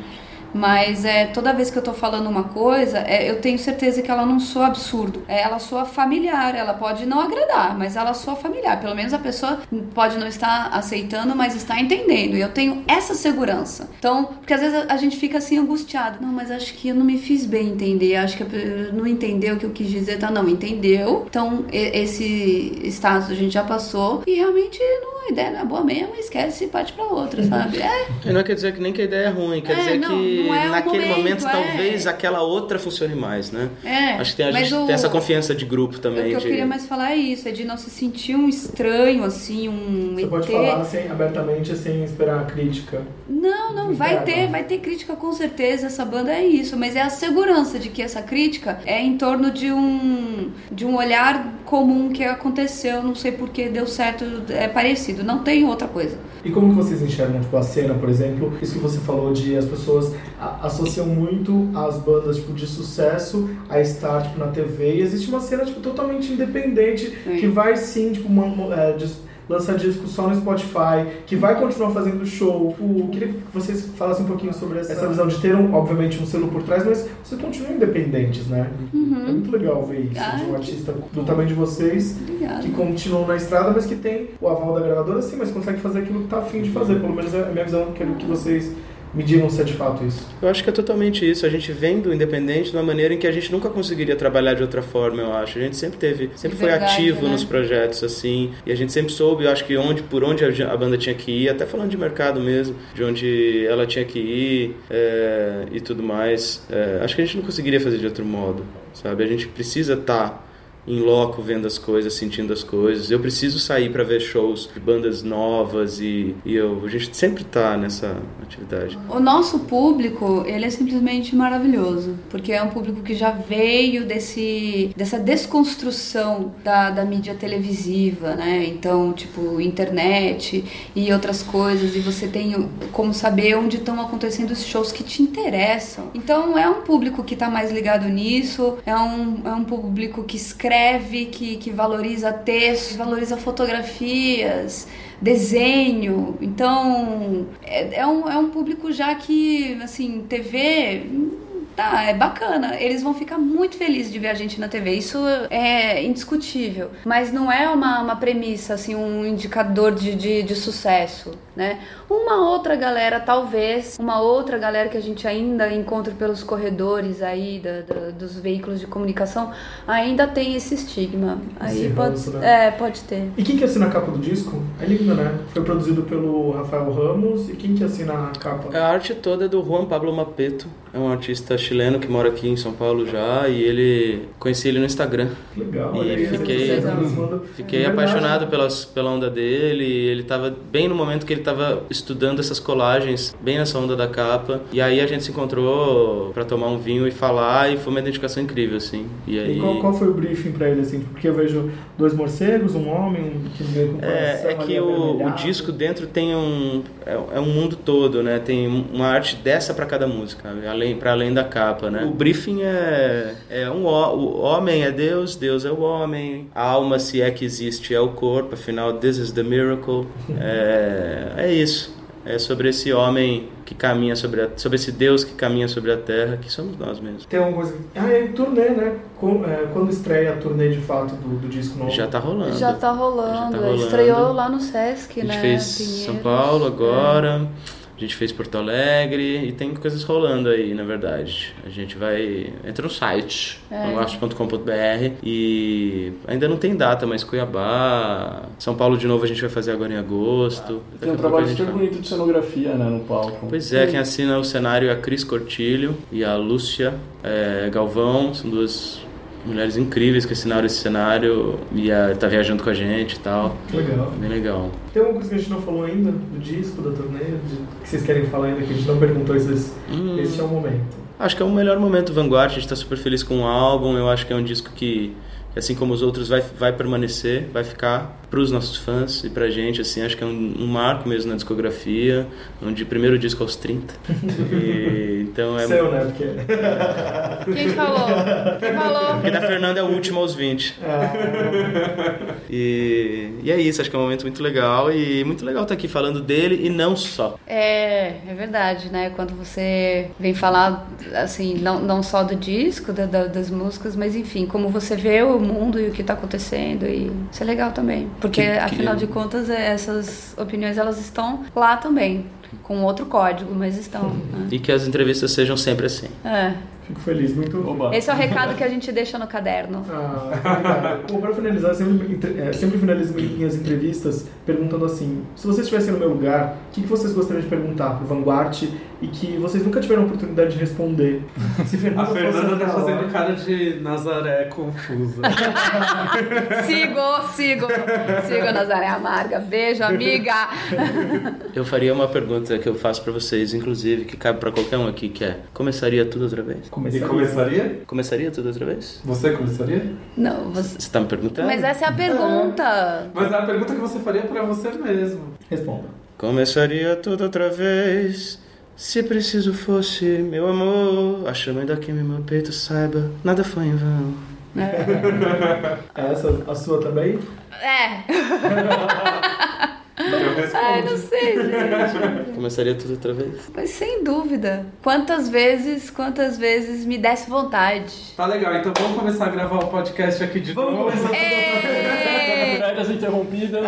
mas é toda vez que eu tô falando uma coisa, é, eu tenho certeza que ela não soa absurdo. É, ela soa familiar, ela pode não agradar, mas ela soa familiar. Pelo menos a pessoa pode não estar aceitando, mas está entendendo. E eu tenho essa segurança. Então, porque às vezes a, a gente fica assim angustiado. Não, mas acho que eu não me fiz bem entender. Acho que eu não entendeu o que eu quis dizer. Tá, não, entendeu. Então, esse status a gente já passou. E realmente não, a ideia não é boa mesmo, esquece e parte pra outra, sabe? É, E não quer dizer que nem que a ideia é ruim, quer É, dizer não, que não é o naquele momento, momento, é. talvez aquela outra funcione mais, né? É, Acho que tem, a gente o- tem essa confiança de grupo O também. que eu de... queria mais falar é isso, é de não se sentir um estranho, assim, um Você ET. pode falar assim, abertamente sem esperar a crítica. Não, não, vai ter, vai ter crítica com certeza, essa banda é isso, mas é a segurança de que essa crítica é em torno de um de um olhar comum que aconteceu, não sei porque deu certo, é parecido, não tem outra coisa. E como que vocês enxergam tipo, a cena, por exemplo? Isso que você falou de as pessoas associam muito as bandas tipo, de sucesso a estar tipo, na TV. E existe uma cena tipo, totalmente independente que vai sim, tipo, uma, é, lançar disco só no Spotify, que vai continuar fazendo show. Eu queria que vocês falassem um pouquinho sobre essa, essa visão de ter, um, obviamente, um selo por trás, mas vocês continuam independentes, né? Uhum. É muito legal ver isso, Ah, de um artista do tamanho de vocês, Obrigada. que continuam na estrada, mas que tem o aval da gravadora, sim, mas consegue fazer aquilo que tá afim de fazer. Pelo menos é a minha visão, quero que vocês me digam se é de fato isso. Eu acho que é totalmente isso. A gente vem do independente de uma maneira em que a gente nunca conseguiria trabalhar de outra forma, eu acho. A gente sempre teve, sempre foi Verdade, ativo né? nos projetos, assim. E a gente sempre soube, eu acho que onde, por onde a, banda tinha que ir, até falando de mercado mesmo, de onde ela tinha que ir é, e tudo mais. É, acho que a gente não conseguiria fazer de outro modo, sabe? A gente precisa estar em loco vendo as coisas, sentindo as coisas. Eu preciso sair para ver shows de bandas novas e, e eu, a gente sempre tá nessa atividade. O nosso público, ele é simplesmente maravilhoso, porque é um público que já veio desse, dessa desconstrução da, da mídia televisiva, né? Então, tipo, internet e outras coisas, e você tem como saber onde estão acontecendo os shows que te interessam. Então, é um público que tá mais ligado nisso, é um, é um público que escreve, que, que valoriza textos, valoriza fotografias, desenho. Então, é, é um, é um público já que, assim, TV. Tá, é bacana. Eles vão ficar muito felizes de ver a gente na TV. Isso é indiscutível. Mas não é uma, uma premissa, assim, um indicador de, de, de sucesso. Né? Uma outra galera, talvez, uma outra galera que a gente ainda encontra pelos corredores aí da- da- dos veículos de comunicação, ainda tem esse estigma. Aí Esse pode, ranço, né? é, pode ter. E quem que assina a capa do disco? É lindo, né? Foi produzido pelo Rafael Ramos. E quem que assina a capa? A arte toda é do Juan Pablo Mapeto, é um artista chileno que mora aqui em São Paulo já e ele conheci ele no Instagram. Legal, aí, E as fiquei, fiquei É apaixonado pelas, pela onda dele. Ele tava bem no momento que ele tava estudando essas colagens, bem nessa onda da capa. E aí a gente se encontrou pra tomar um vinho e falar e foi uma identificação incrível assim. E aí E qual, qual foi o briefing pra ele, assim? Porque eu vejo dois morcegos, um homem, um que veio com É, é que o, o disco dentro tem um é, é um mundo todo, né? Tem uma arte dessa para cada música, além para além da capa, né? O briefing é é um o homem é Deus, Deus é o homem, a alma se é que existe é o corpo, afinal this is the miracle. É, é isso. É sobre esse homem que caminha sobre a, sobre esse Deus que caminha sobre a terra, que somos nós mesmos. Tem alguma coisa... Ah, é turnê, né? Com- é, quando estreia a turnê de fato do, do disco novo? Já tá rolando. Já tá rolando. Já tá rolando. Estreou lá no Sesc, A gente né? fez São Pinheiros. Paulo agora, a gente fez Porto Alegre e tem coisas rolando aí, na verdade. A gente vai. Entra no site, É. noarte.com.br e ainda não tem data, mas Cuiabá, São Paulo de novo a gente vai fazer agora em agosto. Tem Daqui um trabalho super bonito de cenografia, né, no palco. Pois é, quem assina o cenário é a Cris Cortilho e a Lúcia é, Galvão, são duas mulheres incríveis que assinaram esse cenário e a, tá viajando com a gente e tal. Legal. Bem legal. Tem alguma coisa que a gente não falou ainda do disco, da turnê, de- que vocês querem falar ainda, que a gente não perguntou, esse, Hum. esse é o momento. Acho que é o melhor momento Vanguard, a gente tá super feliz com o álbum, eu acho que é um disco que, assim como os outros, vai, vai permanecer, vai ficar pros nossos fãs e pra gente, assim, acho que é um, um marco mesmo na discografia, um de primeiro disco aos 30. E, então é... Seu, né? Porque... Quem falou? Quem falou? Porque da Fernanda é o último aos 20. E, e é isso, acho que é um momento muito legal e muito legal estar aqui falando dele e não só. É, é verdade, né? Quando você vem falar, assim, não, não só do disco, da- da- das músicas, mas enfim, como você vê o mundo e o que tá acontecendo e isso é legal também. Porque, Que- que- afinal de contas, é, essas opiniões, elas estão lá também, com outro código, mas estão. né? E que as entrevistas sejam sempre assim. É. Fico feliz, muito. Esse é o recado que a gente deixa no caderno. Ah, obrigado. Bom, pra finalizar, eu sempre, é, sempre finalizo minhas entrevistas perguntando assim: se vocês estivessem no meu lugar, o que, que vocês gostariam de perguntar pro Vanguard e que vocês nunca tiveram a oportunidade de responder? Se A Fernanda tá fazendo cara de Nazaré confusa. sigo, sigo, sigo Nazaré Amarga. Beijo, amiga. Eu faria uma pergunta que eu faço pra vocês, inclusive, que cabe pra qualquer um aqui, que é: começaria tudo outra vez? E começaria? Começaria tudo outra vez? Você começaria? Não, você. Você tá me perguntando? Mas essa é a pergunta. Mas é a pergunta que você faria pra você mesmo. Responda. Começaria tudo outra vez. Se preciso fosse, meu amor, a chama ainda queima em meu peito, saiba, nada foi em vão. Essa, a sua também? É. Ai, não sei, gente. Começaria tudo outra vez? Mas sem dúvida. Quantas vezes, quantas vezes me desse vontade. Tá legal, então vamos começar a gravar o podcast aqui de novo. Férias interrompidas.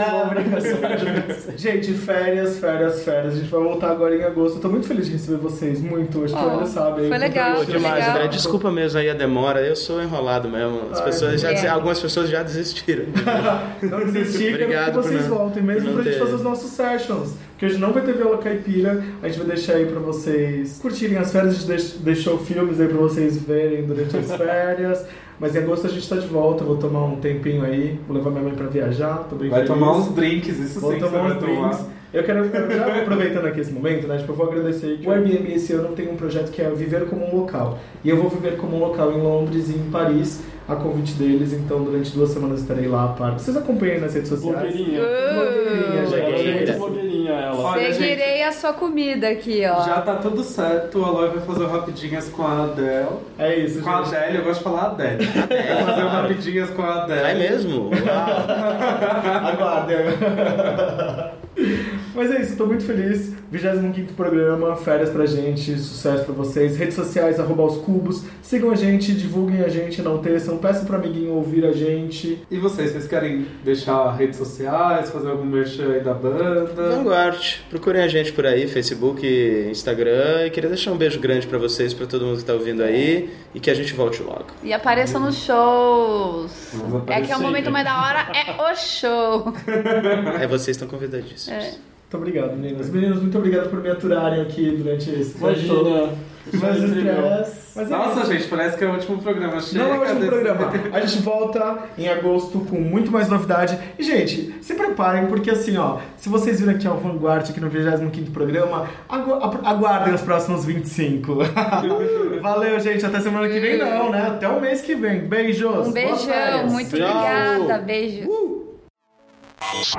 Gente, férias, férias, férias. A gente vai voltar agora em agosto. Eu tô muito feliz de receber vocês, muito. Acho que Oh, ainda sabe. foi legal, foi demais, legal. André. Desculpa mesmo aí a demora, eu sou enrolado mesmo. As Ai, pessoas já, é. algumas pessoas já desistiram. Não desistir, quero Obrigado que vocês não- voltem mesmo pra gente ter- fazer os nossos sessions. Porque hoje não vai ter viola caipira, a gente vai deixar aí pra vocês curtirem as férias, a gente deix- deixou filmes aí pra vocês verem durante as férias. Mas em agosto a gente tá de volta, vou tomar um tempinho aí, vou levar minha mãe pra viajar, tô bem Vai feliz. tomar uns drinks, isso Vou sim tomar uns drinks. tomar. Eu quero, eu já aproveitando aqui esse momento, né? Tipo, eu vou agradecer que o Airbnb esse ano tem um projeto que é Viver como um Local. E eu vou viver como um local em Londres e em Paris, a convite deles, então durante duas semanas estarei lá para. Vocês acompanhem nas redes sociais. Blogueirinha. Blogueirinha, Ela é gente. blogueirinha, ela. Olha, Seguirei a sua comida aqui, ó. Já tá tudo certo, a Loi vai fazer o rapidinhas com a Adele. É isso, Com a gente. Adele, eu gosto de falar Adele. Vai fazer o rapidinhas com a Adele. É mesmo? Aguardem. Mas é isso, tô muito feliz. 25 programa, férias pra gente, sucesso pra vocês. Redes sociais, arroba os cubos. Sigam a gente, divulguem a gente, não teçam. Peçam pro amiguinho ouvir a gente. E vocês, vocês querem deixar redes sociais, fazer algum merchan aí da banda? Vanguard. Procurem a gente por aí, Facebook, Instagram. E queria deixar um beijo grande pra vocês, pra todo mundo que tá ouvindo aí. E que a gente volte logo. E apareçam nos shows. É que é o momento mais da hora, é o show. É, vocês estão convidadíssimos. É. Muito obrigado, meninas. Meninos, muito obrigado por me aturarem aqui durante esse Imagina. é incrível. estresse. Mas é Nossa, isso. gente, parece que é o último programa. Chega Não é o último programa. A gente volta em agosto com muito mais novidade. E, gente, se preparem, porque assim, ó, se vocês viram aqui ao Vanguard, aqui no 25 programa, agu- agu- aguardem os próximos 25. Valeu, gente. Até semana que vem, não, né? Até o mês que vem. Beijos. Um beijão, muito Tchau. obrigada. Beijo. Thank you.